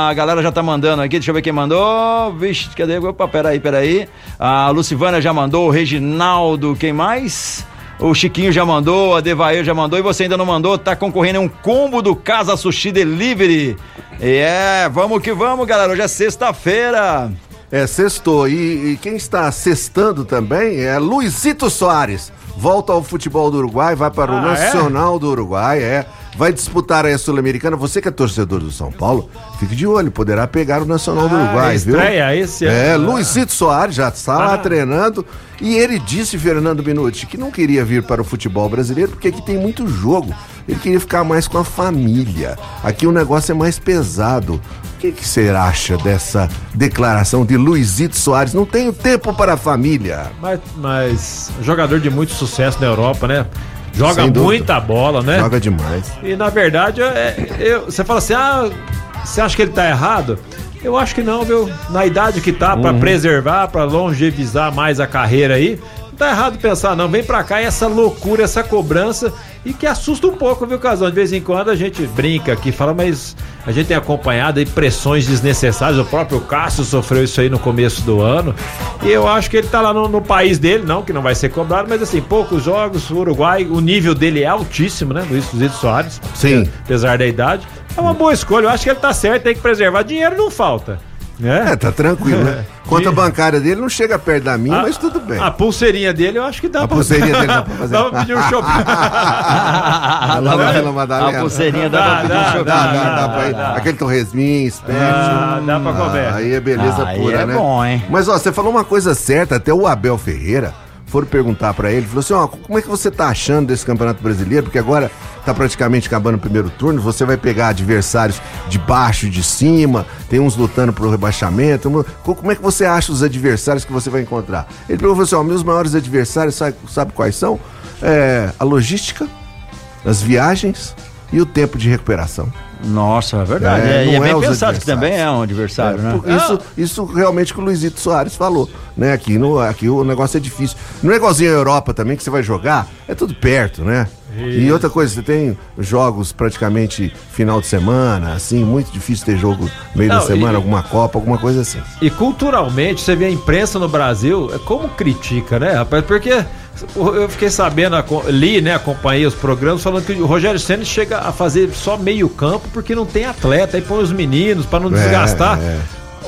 A galera já tá mandando aqui. Deixa eu ver quem mandou. Vixe, cadê? Opa, peraí, peraí. A Lucivana já mandou. O Reginaldo, quem mais? O Chiquinho já mandou, a Devair já mandou e você ainda não mandou, tá concorrendo a um combo do Casa Sushi Delivery. É, vamos que vamos, galera. Hoje é sexta-feira. É, sextou. E, e quem está sextando também é Luizito Soares. Volta ao futebol do Uruguai, vai para o Ah, é? Nacional do Uruguai, é. Vai disputar aí a Sul-Americana. Você que é torcedor do São Paulo, fique de olho, poderá pegar o Nacional do Ah, Uruguai, viu? estreia esse É, ano. Luizito Soares já está lá Ah. treinando. E ele disse, Fernando Minuti, que não queria vir para o futebol brasileiro porque aqui tem muito jogo. Ele queria ficar mais com a família. Aqui o negócio é mais pesado. O que, que você acha dessa declaração de Luizito Soares? Não tenho tempo para a família. Mas, mas jogador de muito sucesso na Europa, né? Joga muita bola, né? Joga demais. E na verdade, é, eu- você fala assim: ah, você acha que ele tá errado? Eu acho que não, viu? Na idade que tá, pra preservar, pra longevizar mais a carreira aí, tá errado pensar, não. Vem pra cá e essa loucura, essa cobrança, e que assusta um pouco, viu, Casão? De vez em quando a gente brinca aqui, fala, mas a gente tem acompanhado aí pressões desnecessárias. O próprio Cássio sofreu isso aí no começo do ano. E eu acho que ele tá lá no, no país dele, não, que não vai ser cobrado, mas assim, poucos jogos, o Uruguai, o nível dele é altíssimo, né? Luiz Zito Soares. Sim. Apesar da idade. É uma boa escolha. Eu acho que ele tá certo, tem que preservar. Dinheiro não falta. Né? É, tá tranquilo, né? Conta bancária dele não chega perto da minha, A- mas tudo bem. A pulseirinha dele eu acho que dá A pulseirinha dele dá pra fazer. Dá pra pedir um shopping. Lá na Vila Madalena. A pulseirinha dá, Dá, pra pedir dá, um chocolate. Dá, dá, dá, dá, pra ir. dá. Aquele torresminho, espécie. Dá, dá pra comer. Aí é beleza Aí pura, é né? bom, hein? Mas ó, você falou uma coisa certa, até o Abel Ferreira foram perguntar pra ele, falou assim, ó, como é que você tá achando desse Campeonato Brasileiro? Porque agora tá praticamente acabando o primeiro turno, você vai pegar adversários de baixo, de cima, tem uns lutando pro rebaixamento. Co- Como é que você acha os adversários que você vai encontrar? Ele perguntou assim, ó, meus maiores adversários, sabe, sabe quais são? É, a logística, as viagens e o tempo de recuperação. Nossa, é verdade. É, É, e é é bem pensado que também é um adversário, né? Por- Isso, isso realmente que o Luizito Soares falou, né? Aqui, no, aqui o negócio é difícil. Não é igualzinho a Europa também, que você vai jogar, é tudo perto, né? E outra coisa, você tem jogos praticamente final de semana, assim, muito difícil ter jogo meio Não, da semana, e- alguma Copa, alguma coisa assim. E culturalmente, você vê a imprensa no Brasil, é como critica, né, rapaz? Porque eu fiquei sabendo, li, né, acompanhei os programas falando que o Rogério Senna chega a fazer só meio campo porque não tem atleta, aí põe os meninos para não É, desgastar. é.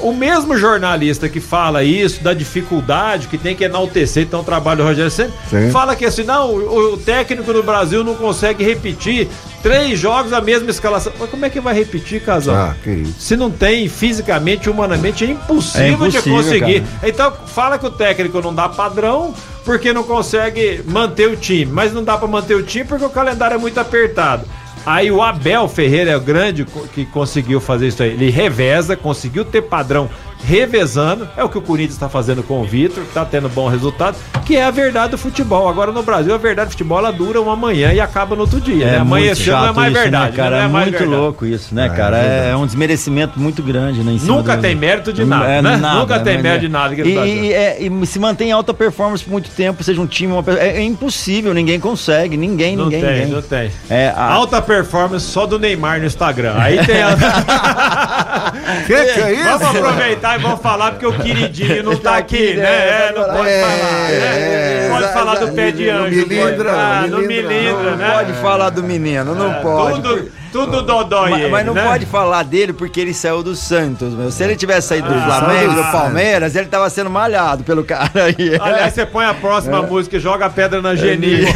O mesmo jornalista que fala isso, da dificuldade, que tem que enaltecer então o trabalho do Rogério Senna, Sim. fala que assim, não, o, o técnico do Brasil não consegue repetir três jogos a mesma escalação. Mas como é que vai repetir, casal? Ah, que isso. Se não tem fisicamente, humanamente, é impossível, É impossível, de conseguir. cara. Então, fala que o técnico não dá padrão porque não consegue manter o time. Mas não dá pra manter o time porque o calendário é muito apertado. Aí o Abel Ferreira é o grande que conseguiu fazer isso aí. Ele reveza, conseguiu ter padrão revezando. É o que o Corinthians está fazendo com o Vitor, que tá tendo bom resultado, que é a verdade do futebol. Agora no Brasil, a verdade do futebol ela dura uma manhã e acaba no outro dia. né? muito Amanheceu não é chato mais isso, verdade. né, cara? é É muito verdade. louco isso, né, É, cara? verdade. É, um desmerecimento muito grande, né? em cima Nunca do- tem mérito de nada, É, né? nada, Nunca tem mas mérito é. de nada e, e, é, e se mantém alta performance por muito tempo, seja um time, uma pessoa, é, é impossível, ninguém consegue, ninguém, Não ninguém, tem, ninguém. não tem. É, a- Alta performance só do Neymar no Instagram. Aí tem a... Que que é isso? Vamos aproveitar e vamos falar porque o queridinho não tá aqui, né? É, não pode É, falar, né? é, Pode é, falar do é, pé de não anjo. milindra, ah, não não milindra, milindra, não né? pode falar do menino, não pode. Tudo, tudo dodói Mas, mas não né? pode falar dele porque ele saiu do Santos, meu. Se ele tivesse saído do Ah, Flamengo, do ah. Palmeiras, ele tava sendo malhado pelo cara aí. Aliás, você põe a próxima música e joga a pedra na Geni.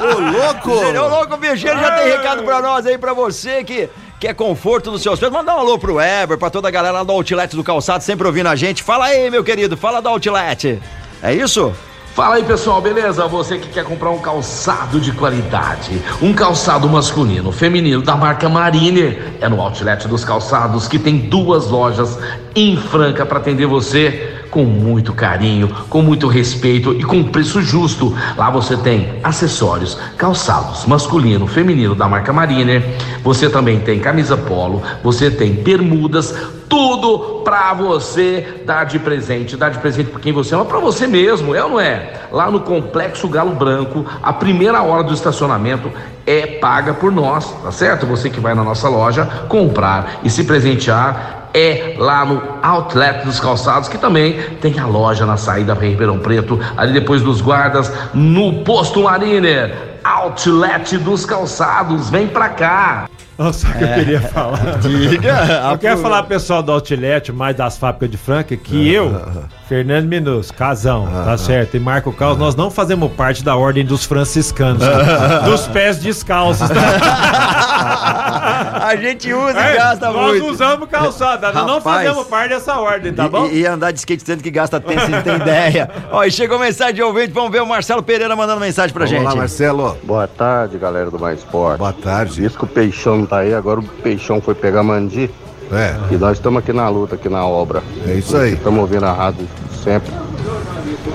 Ô, louco! Ô, louco, bicho, ele já tem recado pra nós aí, pra você que quer conforto nos seus pés. Mandar um alô pro Weber, pra toda a galera lá do Outlet do Calçado, sempre ouvindo a gente. Fala aí, meu querido, fala do Outlet. É isso? Fala aí pessoal, beleza? Você que quer comprar um calçado de qualidade, um calçado masculino, feminino da marca Mariner, é no Outlet dos Calçados que tem duas lojas em Franca para atender você com muito carinho, com muito respeito e com preço justo. Lá você tem acessórios, calçados masculino, feminino da marca Mariner. Você também tem camisa polo, você tem bermudas, tudo pra você dar de presente, dar de presente pra quem você ama, pra você mesmo, é ou não é? Lá no Complexo Galo Branco, a primeira hora do estacionamento é paga por nós, tá certo? Você que vai na nossa loja comprar e se presentear é lá no Outlet dos Calçados, que também tem a loja na saída para Ribeirão Preto, ali depois dos guardas, no Posto Mariner. Outlet dos Calçados, vem pra cá. Nossa, o que eu queria falar. Diga. Eu quero falar pessoal do Outlet, mais das fábricas de Franca, que eu, Fernando Minus, Casão, tá certo, e Marco Caos, nós não fazemos parte da ordem dos franciscanos, dos pés descalços. tá? A gente usa É, e gasta nós muito. usamos calçada, nós não Rapaz. fazemos parte dessa ordem, tá E- bom? E, e andar de skate tanto que gasta tempo, você não tem ideia. Ó, e chegou mensagem de ouvinte, vamos ver o Marcelo Pereira mandando mensagem pra Vamos gente. lá, Marcelo. Boa tarde, galera do Mais Esporte. Boa tarde. Diz que o Peixão não tá aí, agora o Peixão foi pegar Mandi. É, E nós estamos aqui na luta, aqui na obra. é isso aí. Estamos ouvindo a rádio sempre.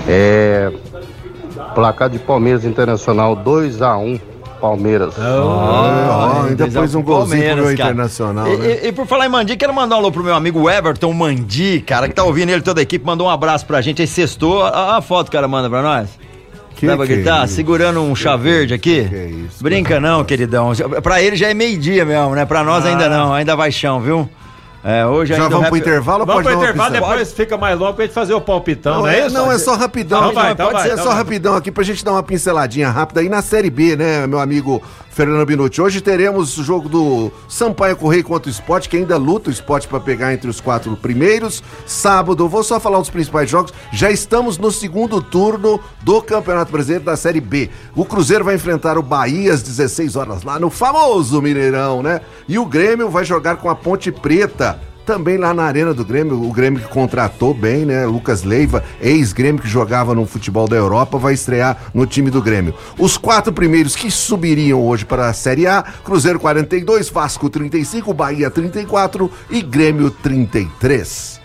É. Placar de Palmeiras Internacional 2x1 Palmeiras. Ó, ainda Dois a pôs um golzinho pro meu Palmeiras, cara. internacional, E, né? e- e por falar em Mandi, quero mandar um alô pro meu amigo Everton Mandi, cara, que tá ouvindo ele, toda a equipe, mandou um abraço pra gente, aí sextou, a, a foto que o cara manda pra nós. Que Dá pra que é gritar? isso? Segurando um chá verde aqui? que é isso, Brinca não, queridão. Pra ele já é meio-dia mesmo, né? Pra nós ainda não, ainda vai chão, viu? É, hoje. Já vamos pro rap- intervalo ou Vamos pode pro intervalo, depois fica mais longo pra gente fazer o palpitão, Não, não, é, é isso? não, é só rapidão. Então vai, então pode vai, ser então só vai. rapidão aqui pra gente dar uma pinceladinha rápida aí na Série B, né, meu amigo Fernando Binucci. Hoje teremos o jogo do Sampaio Correio contra o Sport, que ainda luta o Sport pra pegar entre os quatro primeiros. Sábado, vou só falar os principais jogos. Já estamos no segundo turno do Campeonato Brasileiro da Série B. O Cruzeiro vai enfrentar o Bahia às 16 horas lá no famoso Mineirão, né? E o Grêmio vai jogar com a Ponte Preta também lá na Arena do Grêmio, o Grêmio que contratou bem, né? Lucas Leiva, ex-Grêmio que jogava no futebol da Europa, vai estrear no time do Grêmio. Os quatro primeiros que subiriam hoje para a Série A: Cruzeiro 42, Vasco 35, Bahia 34 e Grêmio 33.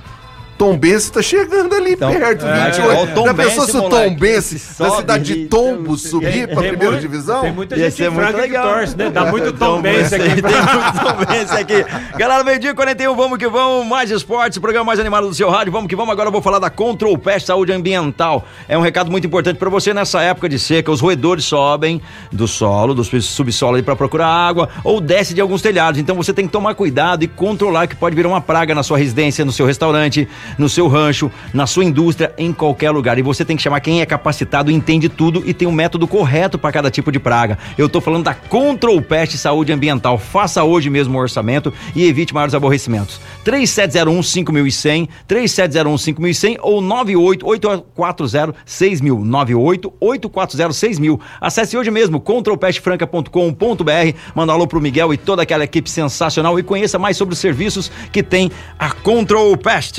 Tom Bense tá chegando ali perto, é, 28. ó, o Tom Já pensou Bense, se o Tom moleque, Bense, esse da cidade de Tombos, subir pra Tem primeira muito- divisão? Tem muita gente em muito Franca que legal. torce, né? Dá muito Tom Tom Benz aqui. Tem muito Tom Benz aqui. Galera, meio-dia e 41, vamos que vamos. Mais esportes, programa mais animado do seu rádio. Vamos que vamos. Agora eu vou falar da Control Pest Saúde Ambiental. É um recado muito importante para você nessa época de seca. Os roedores sobem do solo, do subsolo ali para procurar água ou desce de alguns telhados. Então você tem que tomar cuidado e controlar que pode virar uma praga na sua residência, no seu restaurante, no seu rancho, na sua indústria, em qualquer lugar. E você tem que chamar quem é capacitado, entende tudo e tem um método correto para cada tipo de praga. Eu tô falando da Control Pest Saúde Ambiental. Faça hoje mesmo o orçamento e evite maiores aborrecimentos. 3701 5100, 3701 5100 ou 98840 6000, 98840 6000. Acesse hoje mesmo controlpestfranca.com.br. Manda um alô pro Miguel e toda aquela equipe sensacional e conheça mais sobre os serviços que tem a Control Pest.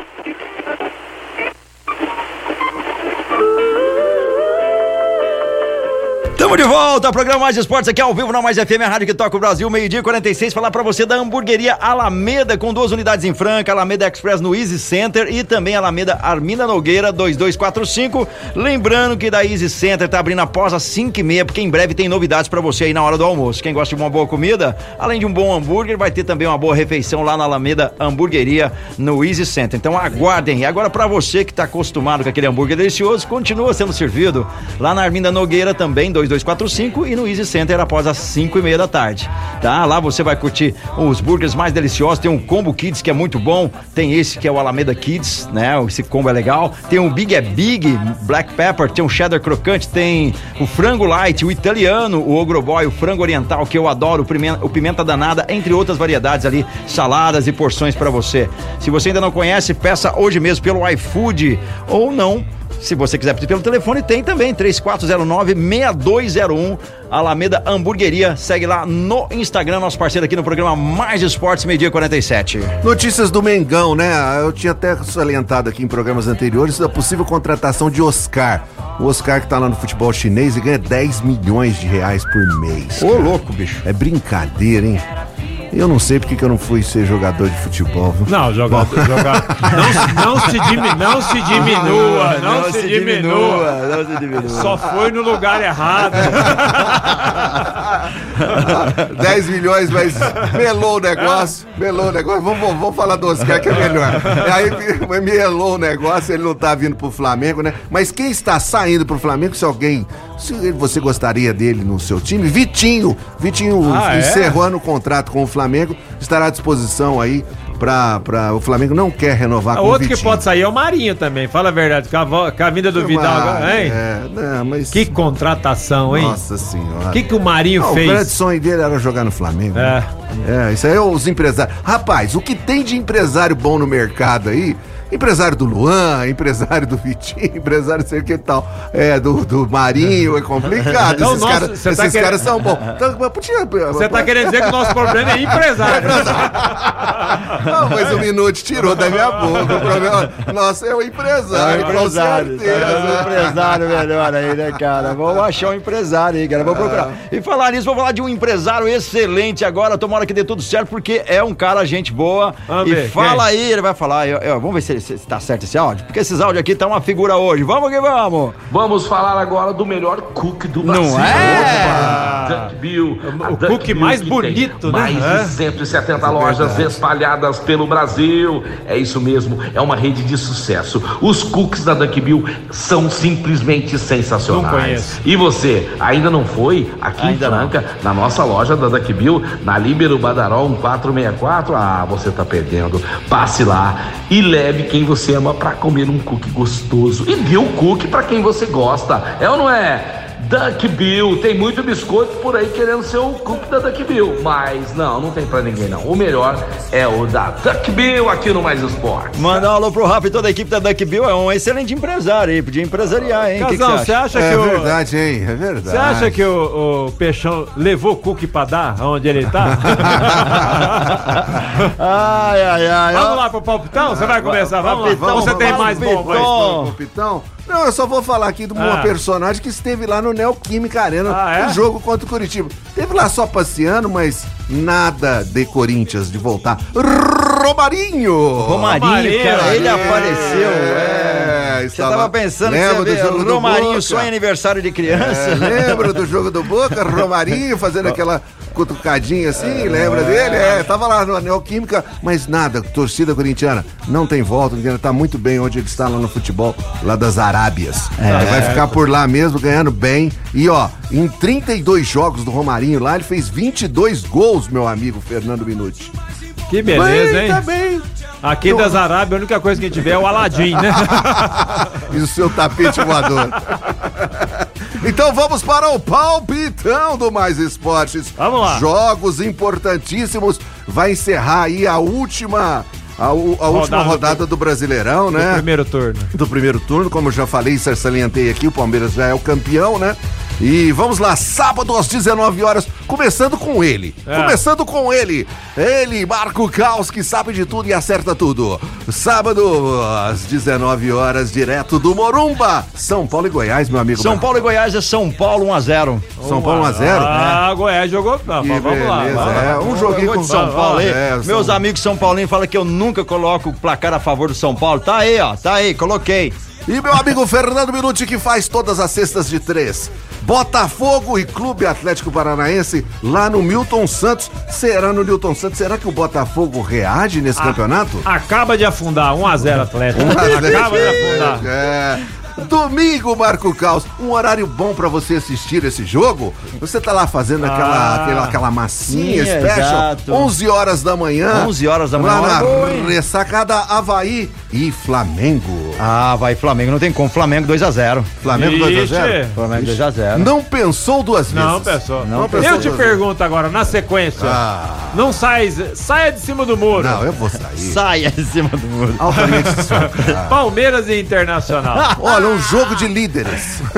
Tamo de volta, programa Mais Esportes aqui ao vivo na Mais FM, a rádio que toca o Brasil, meio-dia e 46. Falar pra você da hamburgueria Alameda, com duas unidades em Franca, Alameda Express no Easy Center e também Alameda Armina Nogueira 2245. Lembrando que da Easy Center tá abrindo após as 5 e meia, porque em breve tem novidades pra você aí na hora do almoço. Quem gosta de uma boa comida, além de um bom hambúrguer, vai ter também uma boa refeição lá na Alameda Hamburgueria no Easy Center. Então aguardem. E agora pra você que tá acostumado com aquele hambúrguer delicioso, continua sendo servido lá na Arminda Nogueira também, 2245 e no Easy Center após as 5 e meia da tarde. Tá? Lá você vai curtir os burgers mais deliciosos. Tem um Combo Kids que é muito bom. Tem esse que é o Alameda Kids, né? Esse combo é legal. Tem o Big é Big, Black Pepper, tem um cheddar crocante, tem o frango light, o italiano, o ogro boy, o frango oriental que eu adoro, o pimenta, o pimenta danada, entre outras variedades ali, saladas e porções para você. Se você ainda não conhece, peça hoje mesmo pelo iFood ou não. Se você quiser pedir pelo telefone, tem também, 3409-6201, Alameda Hamburgueria. Segue lá no Instagram, nosso parceiro aqui no programa Mais Esportes, meio-dia 47. Notícias do Mengão, né? Eu tinha até salientado aqui em programas anteriores da possível contratação de Oscar. O Oscar que tá lá no futebol chinês e ganha 10 milhões de reais por mês. Ô, louco, bicho. É brincadeira, hein? Eu não sei porque que eu não fui ser jogador de futebol, viu? Não, jogar. jogar não, não, se dimi, não se diminua, não, se, diminua. Não se diminua. Só foi no lugar errado. 10 milhões, mas melou o negócio. Melou o negócio. Vamos, vamos, vamos falar do Oscar que é melhor. Aí melou o negócio, ele não tá vindo pro Flamengo, né? Mas quem está saindo pro Flamengo, se alguém. Se você gostaria dele no seu time, Vitinho. Vitinho Ah, é? encerrando o contrato com o Flamengo, estará à disposição aí pra. pra o Flamengo não quer renovar com o Outro que pode sair é o Marinho também, fala a verdade. Com a, com a vinda do Vidal agora, hein? É, não, mas. Que contratação, hein? Nossa senhora. O que, que o Marinho Não, fez? O grande sonho dele era jogar no Flamengo. É. né? É, isso aí é os empresários. Rapaz, o que tem de empresário bom no mercado aí? Empresário do Luan, empresário do Vitinho, empresário sei o que tal. É, do, do Marinho, é complicado. Então, esses nossa, caras você tá esses querendo- caras são bons. Então, podia- Você tá querendo dizer que o nosso problema é empresário. Não, mas o Minute tirou da minha boca. O problema nosso é o empresário, com certeza. É um empresário melhor aí, né, cara? Vamos achar um empresário aí, cara. Vou procurar. E falar nisso, vou falar de um empresário excelente agora. Tomara que dê tudo certo, porque é um cara, gente boa. E fala aí, ele vai falar. eu- eu- vamos ver se, se tá certo esse áudio, porque esses áudios aqui tá uma figura hoje. Vamos que vamos! Vamos falar agora do melhor cookie do Não Brasil. é? Opa! Duck Bill. O Bill mais bonito, né? Mais É. de 170 lojas espalhadas pelo Brasil. É isso mesmo, é uma rede de sucesso. Os cookies da Duck Bill são simplesmente sensacionais. Não conheço. E você, ainda não foi aqui Ainda em não. Franca, na nossa loja da Duck Bill, na Líbero Badaró 1464? Ah, você tá perdendo. Passe lá e leve quem você ama pra comer um cookie gostoso. E dê o cookie pra quem você gosta. É ou não é? Duck Bill, tem muito biscoito por aí querendo ser o cookie da Duck Bill, mas não, não tem pra ninguém não. O melhor é o da Duck Bill aqui no Mais Esportes. Mandar um alô pro Rafa e toda a equipe da Duck Bill. É um excelente empresário aí, podia empresariar, hein? Que que Casal, você acha? acha É que o. verdade, hein? É verdade. Você acha que o, o Peixão levou cookie pra dar onde ele tá? ai, ai, ai. vamos lá pro palpitão? Você vai começar? Vamos lá. Palpitão, você tem mais palpitão. bomba aí? Palpitão? Não, eu só vou falar aqui de uma Ah. personagem que esteve lá no Neoquímica Arena Ah, é? no jogo contra o Curitiba. Esteve lá só passeando, mas nada de Corinthians de voltar. Romarinho! Romarinho, Romarinho, cara, ele é, apareceu. É. Você estava- tava pensando Lembra que você do jogo ver do Romarinho Boca? só em aniversário de criança? É, lembra do jogo do Boca? Romarinho fazendo aquela cutucadinha assim, lembra dele? É, tava lá no Neoquímica, mas nada, torcida corintiana, não tem volta, ele tá muito bem onde ele está lá no futebol, lá das Arábias. Ele vai ficar por lá mesmo, ganhando bem. E ó, em 32 jogos do Romarinho lá, ele fez 22 gols, meu amigo Fernando Minuti. Que beleza, Bem, hein? Tá bem. Aqui das Arábias, a única coisa que a gente vê é o Aladim, né? e o seu tapete voador. Então vamos para o palpitão do Mais Esportes. Vamos lá. Jogos importantíssimos. Vai encerrar aí a última. A, a última Rodada rodada do Brasileirão, né? Primeiro turno. do primeiro turno, como eu já falei, salientei aqui, o Palmeiras já é o campeão, né? E vamos lá, sábado às 19 horas, começando com ele. É. Começando com ele. Ele, Marco Caos, que sabe de tudo e acerta tudo. Sábado às 19 horas, direto do Morumba. São Paulo e Goiás, meu amigo. São Marco. Paulo e Goiás é São Paulo 1x0. São Paulo 1 a 0 Ah, Goiás jogou. Que vamos lá. beleza, vamos lá. é, um joguinho com São Paulo aí. é, Meus São- amigos São Paulinos falam que eu nunca coloco o placar a favor do São Paulo. Tá aí, ó. Tá aí, coloquei. E meu amigo Fernando Minuti, que faz todas as cestas de três. Botafogo e Clube Atlético Paranaense lá no Milton Santos. Será no Milton Santos? Será que o Botafogo reage nesse campeonato? Acaba de afundar, 1x0 Atlético. Um Acaba de afundar. É. Domingo, Marco Caos, um horário bom pra você assistir esse jogo. Você tá lá fazendo aquela, Ah. aquela, aquela massinha Sim, special, exato. 11 horas da manhã. 11 horas da manhã, Lá na boa, ressacada Havaí e Flamengo. Ah, vai Flamengo, não tem como. Flamengo 2x0. Flamengo 2x0. Ixi. Flamengo 2x0. Não pensou duas vezes. Não, pessoal. Não pensou Eu te pergunto agora, na sequência. Ah. Não sai, saia de cima do muro. Não, eu vou sair. Saia em cima do muro. Palmeiras e Internacional. Olha, um jogo de líderes.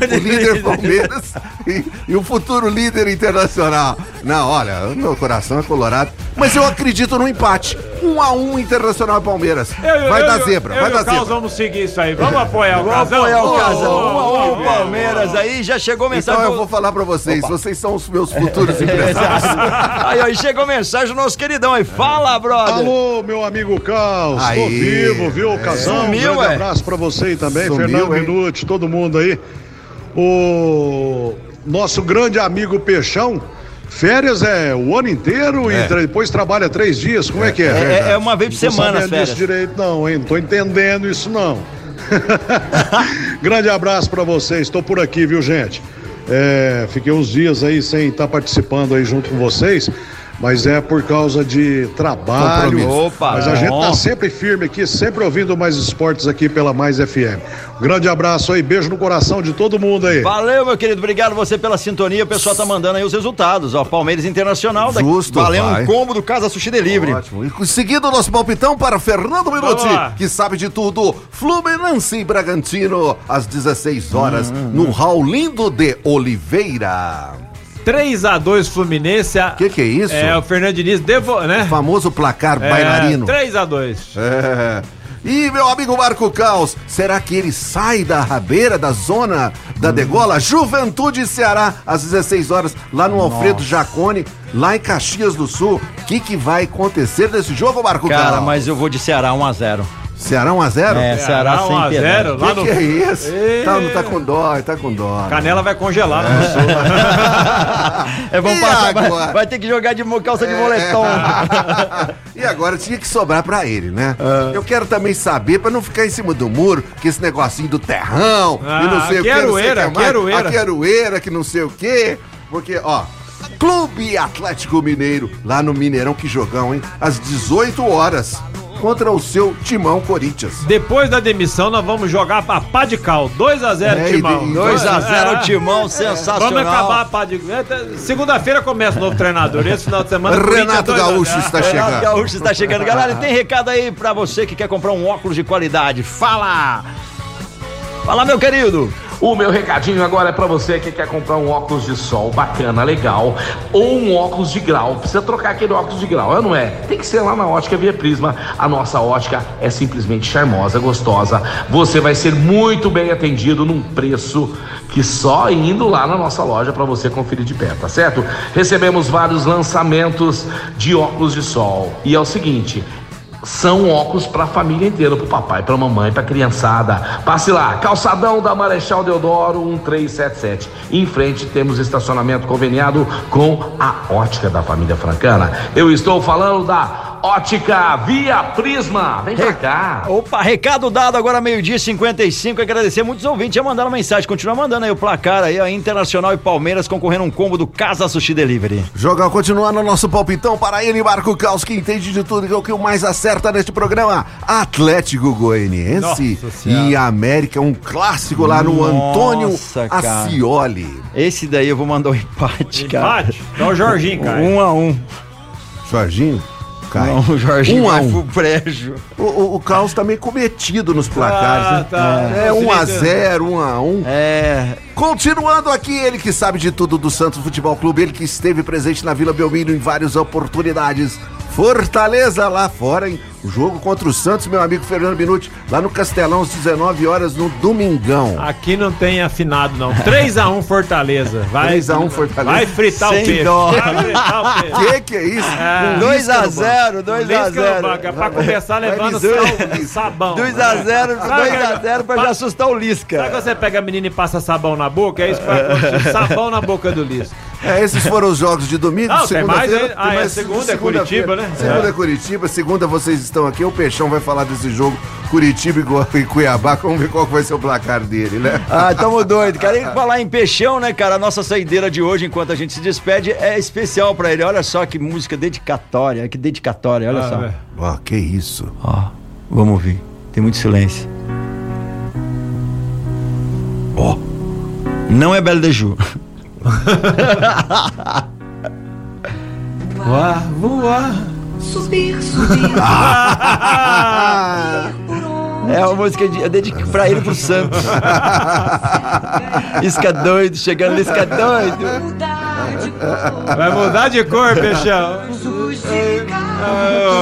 o líder Palmeiras e, e o futuro líder internacional. Não, olha, o meu coração é colorado, mas eu acredito no empate. Um a um Internacional e Palmeiras. Eu- vai eu- dar zebra, eu vai dar Carlos zebra. vamos seguir isso aí. Vamos apoiar o Vamos casal. apoiar o casal. ô, 1 a 1 ô, ô, Palmeiras aí. Já chegou mensagem. Então eu vou falar pra vocês, vocês são os meus futuros empresários. Aí, aí chegou mensagem do nosso queridão aí. Fala, brother. Alô, meu amigo Caos, Aí. tô vivo, viu, Casão? Sumiu, um grande ué. abraço pra você aí também, Sumiu, Fernando? Minuti, todo mundo aí. O nosso grande amigo Peixão, férias é o ano inteiro É. e depois trabalha três dias, como é, que é? É, é uma vez por Não semana as férias. disso direito não, hein? Não tô entendendo isso não. Grande abraço pra vocês, estou por aqui, viu, gente? É, fiquei uns dias aí sem estar participando aí junto com vocês, mas é por causa de trabalho. Opa, mas a gente tá sempre firme aqui, sempre ouvindo mais esportes aqui pela Mais FM. Um grande abraço aí, beijo no coração de todo mundo aí. Valeu, meu querido. Obrigado você pela sintonia. O pessoal tá mandando aí os resultados. Ó, Palmeiras Internacional. daqui- Justo, Valeu vai. um combo do Casa Sushi Delivery. Ótimo. E seguindo o nosso palpitão para Fernando Minuti, que sabe de tudo. Fluminense e Bragantino, às 16 horas, no Raulindo de Oliveira. 3x2 Fluminense. O que, que é isso? É, o Fernando Diniz devo, né? Famoso placar É, bailarino. 3x2. É. E meu amigo Marco Caos, será que ele sai da rabeira, da zona da degola? Juventude Ceará, às 16 horas, lá no Alfredo Jacone, lá em Caxias do Sul. O que, que vai acontecer nesse jogo, Marco Cara, Caos? mas eu vou de Ceará 1x0. Ceará 1x0? É, Ceará sem 1 a 0 piedade. O lá que, no que é isso? Tá, não tá com dó, tá com dó. Canela vai congelar no sul. É, vamos E passar, vai, agora? vai ter que jogar de calça de moletom. e agora tinha que sobrar pra ele, né? Ah. Eu quero também saber, pra não ficar em cima do muro, que esse negocinho do terrão Ah, e não sei o que, sei o Queroeira, que mais. Queroeira. A Queroeira, que não sei o que. Porque, ó, Clube Atlético Mineiro, lá no Mineirão, que jogão, hein? Às 18 horas, contra o seu Timão Corinthians. Depois da demissão, nós vamos jogar a pá de cal. 2x0, É, Timão. e- 2x0 É. Timão, sensacional. Vamos acabar a pá de é, Segunda-feira começa o novo treinador. Esse final de semana. Renato. Gaúcho está Renato chegando. Gaúcho está chegando. Galera, tem recado aí pra você que quer comprar um óculos de qualidade. Fala! Fala, meu querido! O meu recadinho agora é pra você que quer comprar um óculos de sol bacana, legal, ou um óculos de grau. Precisa trocar aquele óculos de grau, é não é? Tem que ser lá na Ótica Via Prisma. A nossa ótica é simplesmente charmosa, gostosa. Você vai ser muito bem atendido num preço que só indo lá na nossa loja para você conferir de perto, tá certo? Recebemos vários lançamentos de óculos de sol. E é o seguinte, são óculos para a família inteira, para o papai, para a mamãe, para a criançada. Passe lá, calçadão da Marechal Deodoro 1377. Em frente temos estacionamento conveniado com a ótica da família Francana. Eu estou falando da Ótica Via Prisma. Vem pra cá. Opa, recado dado agora meio-dia 55. Agradecer muitos ouvintes já mandaram mensagem. Continua mandando aí o placar aí, ó, Internacional e Palmeiras concorrendo um combo do Casa Sushi Delivery. Jogar continuar no nosso palpitão para ele, Marco Caos, que entende de tudo, que é o que mais acerta neste programa. Atlético Goianiense Nossa e América, um clássico lá no Antônio Nossa, cara. Acioli. Esse daí eu vou mandar um empate, cara. Empate? Dá o Jorginho, cara. Um a um. Jorginho? Cai. Não, o Jorginho um a vai um. pro prédio. O, o, o Caos tá meio cometido nos placares, Ah, né? tá. É, Não, 1 a se 0 1 a 1 É. Continuando aqui, ele que sabe de tudo do Santos Futebol Clube, ele que esteve presente na Vila Belmiro em várias oportunidades. Fortaleza lá fora, hein? O jogo contra o Santos, meu amigo Fernando Minuti, lá no Castelão, às 19 horas, no Domingão. Aqui não tem afinado, não. 3x1 Fortaleza. Vai, 3x1 Fortaleza. Vai fritar Sem o peixe. dó. Vai fritar o peixe. Que que é isso? É. Com 2 lisca a no banco. 0 2 a Lisca no 0 banco, é pra começar levando sal, sabão. 2 a 0 Sabe 2 que- a 0 pra já assustar o Sabe Lisca. quando você pega a menina e passa sabão na boca? É isso que vai acontecer. Sabão na boca do Lisca. É, esses foram os jogos de domingo. Não, tem mais, hein? Ah, é, segunda é Curitiba, né? Segunda É. é Curitiba, segunda vocês estão aqui. O Peixão vai falar desse jogo Curitiba e Cuiabá. Vamos ver qual vai ser o placar dele, né? Ah, tamo doido, cara. E falar em peixão, né, cara? A nossa saideira de hoje, enquanto a gente se despede, é especial pra ele. Olha só que música dedicatória, que dedicatória, olha Ah, só. velho. Ó, que isso. Ó, vamos ouvir. Tem muito silêncio. Ó. Não é Belle de Ju. Voar, voar. Subir, subir. É uma música de, é dedica pra ele pro Santos. Isca doido, chegando no Isca doido. Vai mudar de cor, Peixão.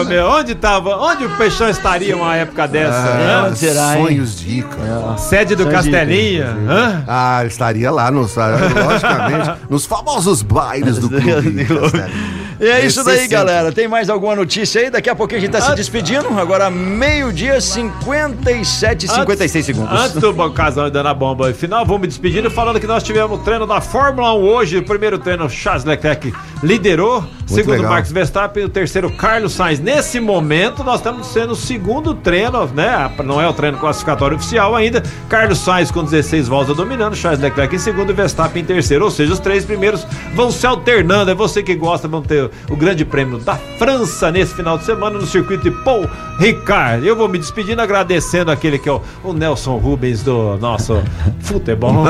Ô, meu, onde tava? Onde o Peixão estaria uma época dessa? É, hã? onde será, hein? Sonhos de Ica. Sede do Castelinha? Hã? Ah, estaria lá, nos, logicamente, nos famosos bailes do clube. Castelinho. E é isso daí, galera. Tem mais alguma notícia aí? Daqui a pouquinho a gente tá se despedindo. Agora, meio-dia, 57 e 56 segundos. Antes do casal dando a bomba final, vou me despedindo falando que nós tivemos o treino da Fórmula 1 hoje. O primeiro treino, Charles Leclerc liderou. segundo, legal. Max Verstappen. O terceiro, Carlos Sainz. Nesse momento, nós estamos sendo o segundo treino, né? Não é o treino classificatório oficial ainda. Carlos Sainz com 16 voltas dominando. Charles Leclerc em segundo e Verstappen em terceiro. Ou seja, os três primeiros vão se alternando. É você que gosta, vão ter o grande prêmio da França nesse final de semana no circuito de Paul Ricard. Eu vou me despedindo agradecendo aquele que é o, o Nelson Rubens do nosso futebol.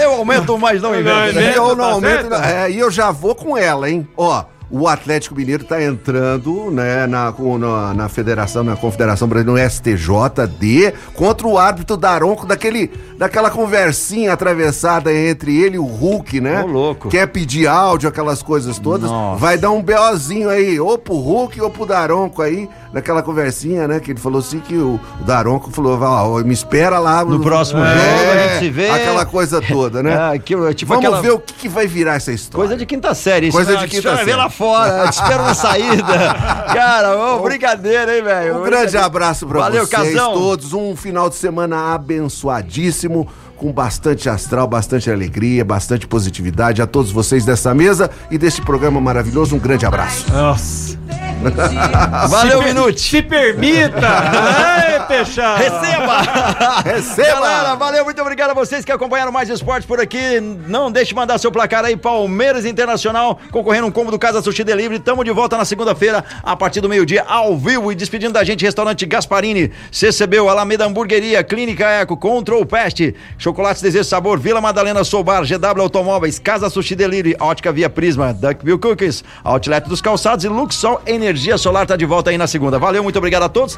Eu aumento mais, não invento. Né? eu tá não aumento, certo? não. É, e eu já vou com ela, hein? Ó, o Atlético Mineiro tá entrando, né, na, na, na federação, na Confederação Brasileira, no STJD, contra o árbitro Daronco, daquele, daquela conversinha atravessada entre ele e o Hulk, né? Ô, louco. Quer pedir áudio, aquelas coisas todas. Nossa. Vai dar um BOzinho aí, ou pro Hulk ou pro Daronco aí, naquela conversinha, né? Que ele falou assim que o, o Daronco falou, ó, me espera lá. No próximo jogo a gente se vê. Aquela coisa toda, né? É, aquilo, tipo Vamos aquela ver o que, que vai virar essa história. Coisa de quinta série. isso, Coisa né? de Te quinta espero ver série. lá fora. Te espero na saída. Cara, ô, brincadeira, hein, velho? Um grande abraço pra Valeu, vocês Casão. todos. Um final de semana abençoadíssimo, com bastante astral, bastante alegria, bastante positividade a todos vocês dessa mesa e deste programa maravilhoso. Um grande abraço. Nossa. Valeu, Se Minute. Se permita! Ai, Peixão! Receba! Receba! Galera, valeu, muito obrigado a vocês que acompanharam mais esporte por aqui. Não deixe de mandar seu placar aí, Palmeiras Internacional, concorrendo um combo do Casa Sushi Delivery. Tamo de volta na segunda-feira, a partir do meio-dia, ao vivo. E despedindo da gente, restaurante Gasparini, CCBU, Alameda Hamburgueria, Clínica Eco, Control Pest, Chocolates Desejo Sabor, Vila Madalena Soubar, GW Automóveis, Casa Sushi Delivery, Ótica Via Prisma, Duckville Cookies, Outlet dos Calçados e Luxol Energia Solar tá de volta aí na segunda. Valeu, muito obrigado a todos.